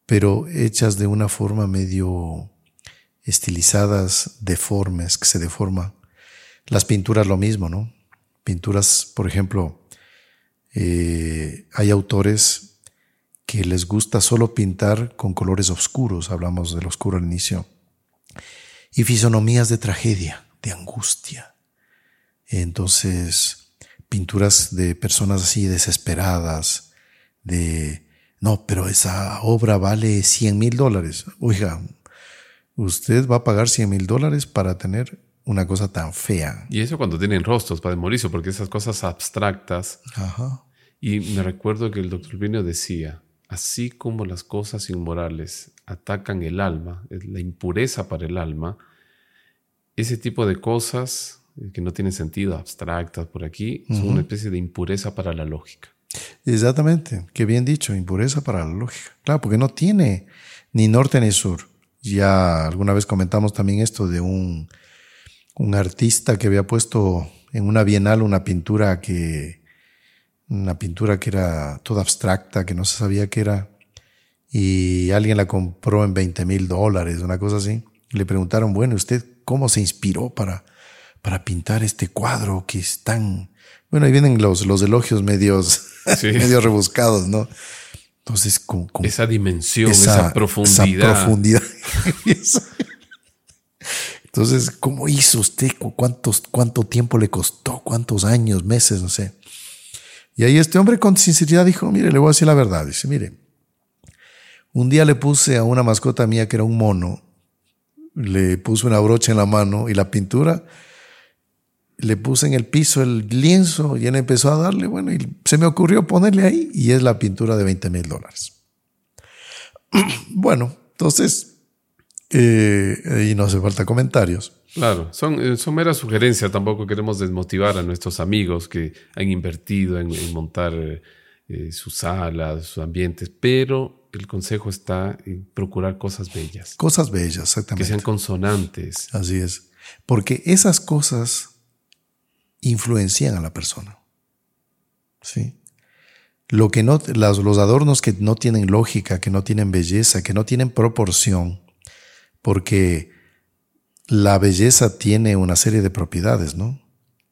pero hechas de una forma medio estilizadas, deformes, que se deforma. Las pinturas lo mismo, ¿no? Pinturas, por ejemplo, eh, hay autores que les gusta solo pintar con colores oscuros, hablamos del oscuro al inicio, y fisonomías de tragedia, de angustia. Entonces, pinturas de personas así desesperadas, de, no, pero esa obra vale 100 mil dólares. Oiga, usted va a pagar 100 mil dólares para tener una cosa tan fea. Y eso cuando tienen rostros, Padre Mauricio, porque esas cosas abstractas. Ajá. Y me recuerdo que el doctor Pino decía, así como las cosas inmorales atacan el alma, la impureza para el alma, ese tipo de cosas que no tienen sentido, abstractas por aquí, son una especie de impureza para la lógica. Exactamente, qué bien dicho, impureza para la lógica. Claro, porque no tiene ni norte ni sur. Ya alguna vez comentamos también esto de un, un artista que había puesto en una bienal una pintura que, una pintura que era toda abstracta, que no se sabía qué era, y alguien la compró en 20 mil dólares, una cosa así. Le preguntaron, bueno, ¿usted cómo se inspiró para, para pintar este cuadro que es tan... Bueno, ahí vienen los, los elogios medios, <laughs> medios rebuscados, ¿no? Entonces, con, esa dimensión, esa, profundidad. Esa profundidad. <laughs> Entonces, ¿cómo hizo usted? ¿Cuántos, ¿Cuánto tiempo le costó? ¿Cuántos años, meses? No sé. Y ahí este hombre con sinceridad dijo, mire, le voy a decir la verdad. Dice, mire, un día le puse a una mascota mía que era un mono, le puse una brocha en la mano y la pintura, le puse en el piso el lienzo y él empezó a darle, bueno, y se me ocurrió ponerle ahí y es la pintura de 20 mil dólares. <clears throat> bueno, entonces, eh, ahí no hace falta comentarios. Claro, son, eh, son meras sugerencias, tampoco queremos desmotivar a nuestros amigos que han invertido en, montar eh, sus salas, sus ambientes, pero el consejo está en procurar cosas bellas. Cosas bellas, exactamente. Que sean consonantes. Así es. Porque esas cosas influencian a la persona. ¿Sí? Lo que no, los adornos que no tienen lógica, que no tienen belleza, que no tienen proporción, porque la belleza tiene una serie de propiedades, ¿no?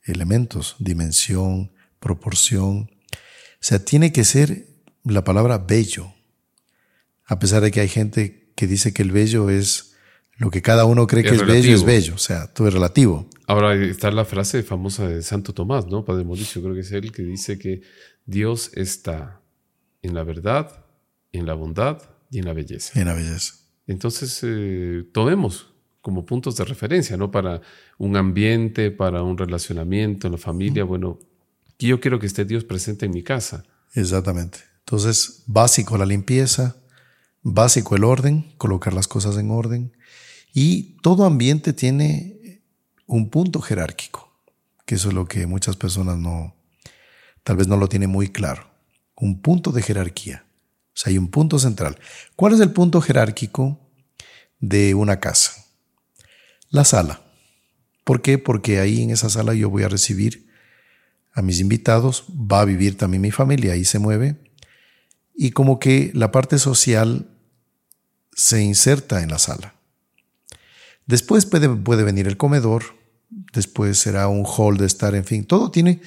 Elementos, dimensión, proporción. O sea, tiene que ser la palabra bello. A pesar de que hay gente que dice que el bello es lo que cada uno cree que es bello, es bello. O sea, todo es relativo. Ahora está la frase famosa de Santo Tomás, ¿no? Padre Mauricio, creo que es él que dice que Dios está en la verdad, en la bondad y en la belleza. En la belleza. Entonces, eh, tomemos como puntos de referencia, ¿no? Para un ambiente, para un relacionamiento en la familia. Bueno, yo quiero que esté Dios presente en mi casa. Exactamente. Entonces, básico la limpieza, básico el orden, colocar las cosas en orden. Y todo ambiente tiene un punto jerárquico, que eso es lo que muchas personas no, tal vez no lo tienen muy claro. Un punto de jerarquía. O sea, hay un punto central. ¿Cuál es el punto jerárquico de una casa? la sala. ¿Por qué? Porque ahí en esa sala yo voy a recibir a mis invitados, va a vivir también mi familia, ahí se mueve, y como que la parte social se inserta en la sala. Después puede, puede venir el comedor, después será un hall de estar, en fin, todo tiene...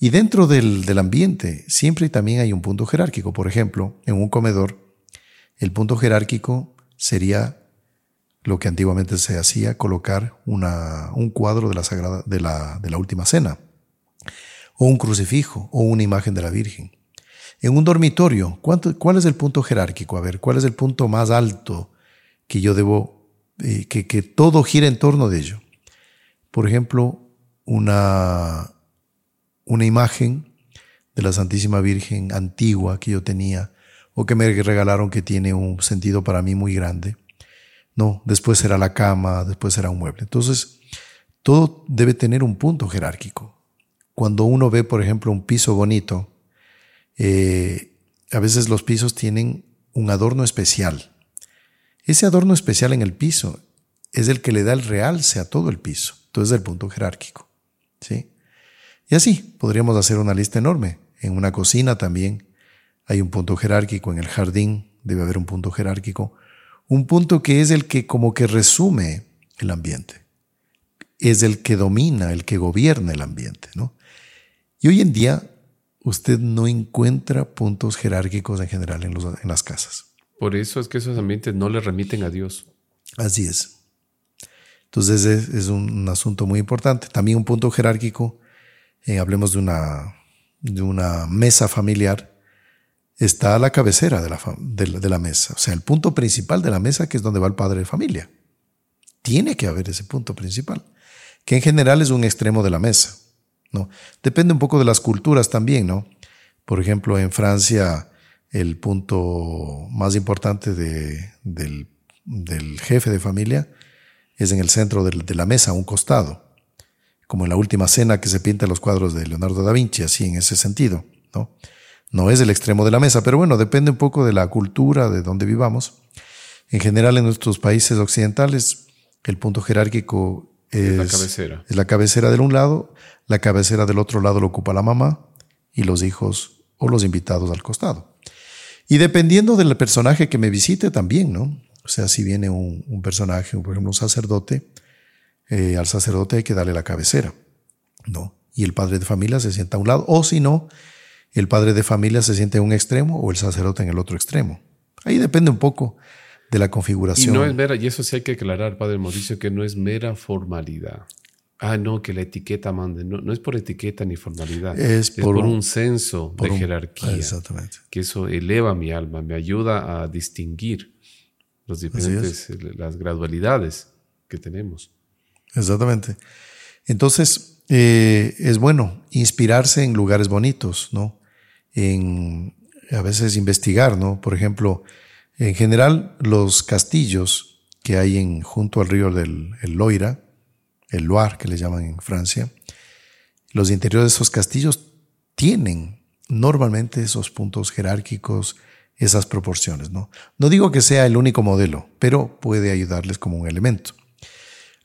Y dentro del, del ambiente siempre también hay un punto jerárquico. Por ejemplo, en un comedor, el punto jerárquico sería lo que antiguamente se hacía, colocar una, un cuadro de la, sagrada, de, la, de la última cena, o un crucifijo, o una imagen de la Virgen. En un dormitorio, ¿cuál es el punto jerárquico? A ver, ¿cuál es el punto más alto que yo debo eh, que, todo gira en torno de ello. Por ejemplo, una, una imagen de la Santísima Virgen antigua que yo tenía o que me regalaron que tiene un sentido para mí muy grande. No, después será la cama, después será un mueble. Entonces, todo debe tener un punto jerárquico. Cuando uno ve, por ejemplo, un piso bonito, eh, a veces los pisos tienen un adorno especial. Ese adorno especial en el piso es el que le da el realce a todo el piso. Entonces, es el punto jerárquico. ¿sí? Y así podríamos hacer una lista enorme. En una cocina también hay un punto jerárquico, en el jardín debe haber un punto jerárquico, un punto que es el que como que resume el ambiente, es el que domina, el que gobierna el ambiente. ¿no? Y hoy en día usted no encuentra puntos jerárquicos en general en, en las casas. Por eso es que esos ambientes no le remiten a Dios. Así es. Entonces es, un, asunto muy importante. También un punto jerárquico, eh, hablemos de una, de una mesa familiar, está a la cabecera de la, de, la, mesa. O sea, el punto principal de la mesa, que es donde va el padre de familia. Tiene que haber ese punto principal, que en general es un extremo de la mesa. ¿no? Depende un poco de las culturas también, ¿no? Por ejemplo, en Francia, el punto más importante de, del, del jefe de familia es en el centro de la mesa, a un costado, como en la última cena que se pinta los cuadros de Leonardo da Vinci, así en ese sentido, ¿no? No es el extremo de la mesa, pero bueno, depende un poco de la cultura, de donde vivamos. En general, en nuestros países occidentales, el punto jerárquico es, la cabecera. Es la cabecera de un lado, la cabecera del otro lado lo ocupa la mamá y los hijos o los invitados al costado. Y dependiendo del personaje que me visite también, ¿no? O sea, si viene un, personaje, por ejemplo, un sacerdote, eh, al sacerdote hay que darle la cabecera, ¿no? Y el padre de familia se sienta a un lado, o si no, el padre de familia se siente en un extremo o el sacerdote en el otro extremo. Ahí depende un poco de la configuración. Y no es mera, y eso sí hay que aclarar, padre Mauricio, que no es mera formalidad. Ah, no, que la etiqueta mande. No, no es por etiqueta ni formalidad. Es, por, un, senso de jerarquía. Exactamente. Que eso eleva mi alma, me ayuda a distinguir los diferentes, eh, las gradualidades que tenemos. Exactamente. Entonces, eh, es bueno inspirarse en lugares bonitos, ¿no? En, a veces investigar, ¿no? Por ejemplo, en general, los castillos que hay en, junto al río del Loira, el Loire, que le llaman en Francia, los interiores de esos castillos tienen normalmente esos puntos jerárquicos, esas proporciones. ¿no? no digo que sea el único modelo, pero puede ayudarles como un elemento.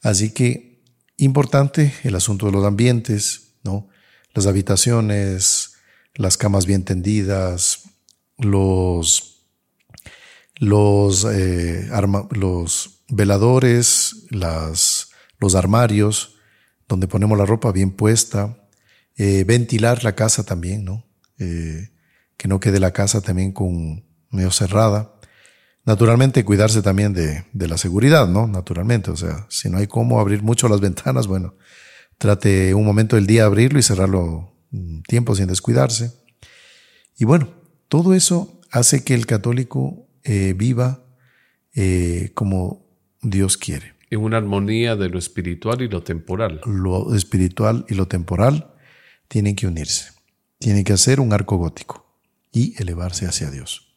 Así que importante el asunto de los ambientes, ¿no? las habitaciones, las camas bien tendidas, los, los, eh, los veladores, las, los armarios donde ponemos la ropa bien puesta, eh, ventilar la casa también, ¿no? Eh, que no quede la casa también con medio cerrada. Naturalmente, cuidarse también de, la seguridad, ¿no? Naturalmente, o sea, si no hay cómo abrir mucho las <laughs> ventanas, bueno, trate un momento del día abrirlo y cerrarlo un tiempo sin descuidarse. Y bueno, todo eso hace que el católico eh, viva eh, como Dios quiere. En una armonía de lo espiritual y lo temporal. Lo espiritual y lo temporal tienen que unirse. Tienen que hacer un arco gótico y elevarse hacia Dios.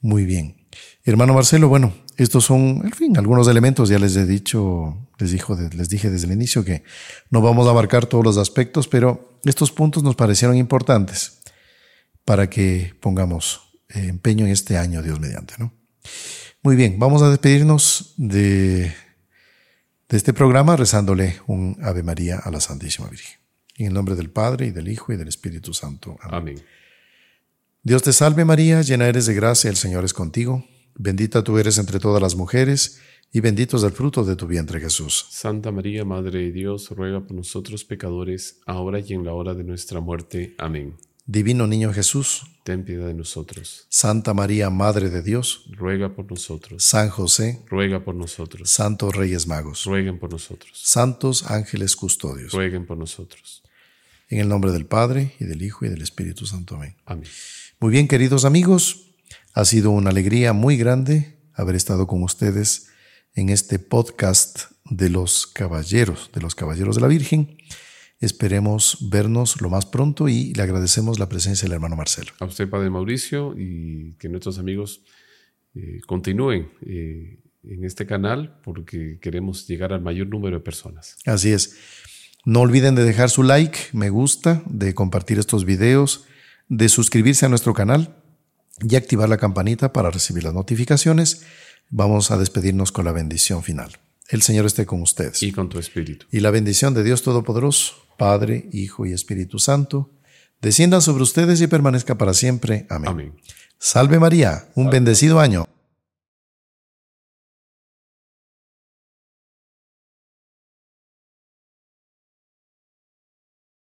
Muy bien. Hermano Marcelo, bueno, estos son, en fin, algunos elementos. Ya les he dicho, les, dijo, les dije desde el inicio que no vamos a abarcar todos los aspectos, pero estos puntos nos parecieron importantes para que pongamos eh, empeño en este año, Dios mediante, ¿no? Muy bien, vamos a despedirnos de, de este programa rezándole un Ave María a la Santísima Virgen. En el nombre del Padre y del Hijo y del Espíritu Santo. Amén. Dios te salve María, llena eres de gracia, el Señor es contigo, bendita tú eres entre todas las mujeres, y bendito es el fruto de tu vientre Jesús. Santa María, Madre de Dios, ruega por nosotros pecadores, ahora y en la hora de nuestra muerte. Amén. Divino Niño Jesús, ten piedad de nosotros. Santa María, Madre de Dios, ruega por nosotros. San José, ruega por nosotros. Santos Reyes Magos, rueguen por nosotros. Santos Ángeles Custodios, rueguen por nosotros. En el nombre del Padre, y del Hijo, y del Espíritu Santo. Amén. Amén. Muy bien, queridos amigos, ha sido una alegría muy grande haber estado con ustedes en este podcast de los caballeros, de los caballeros de la Virgen. Esperemos vernos lo más pronto y le agradecemos la presencia del hermano Marcelo. A usted, Padre Mauricio, y que nuestros amigos eh, continúen eh, en este canal porque queremos llegar al mayor número de personas. Así es. No olviden de dejar su like, me gusta, de compartir estos videos, de suscribirse a nuestro canal y activar la campanita para recibir las notificaciones. Vamos a despedirnos con la bendición final. El Señor esté con ustedes. Y con tu espíritu. Y la bendición de Dios Todopoderoso, Padre, Hijo y Espíritu Santo, descienda sobre ustedes y permanezca para siempre. Amén. Salve María, un bendecido año.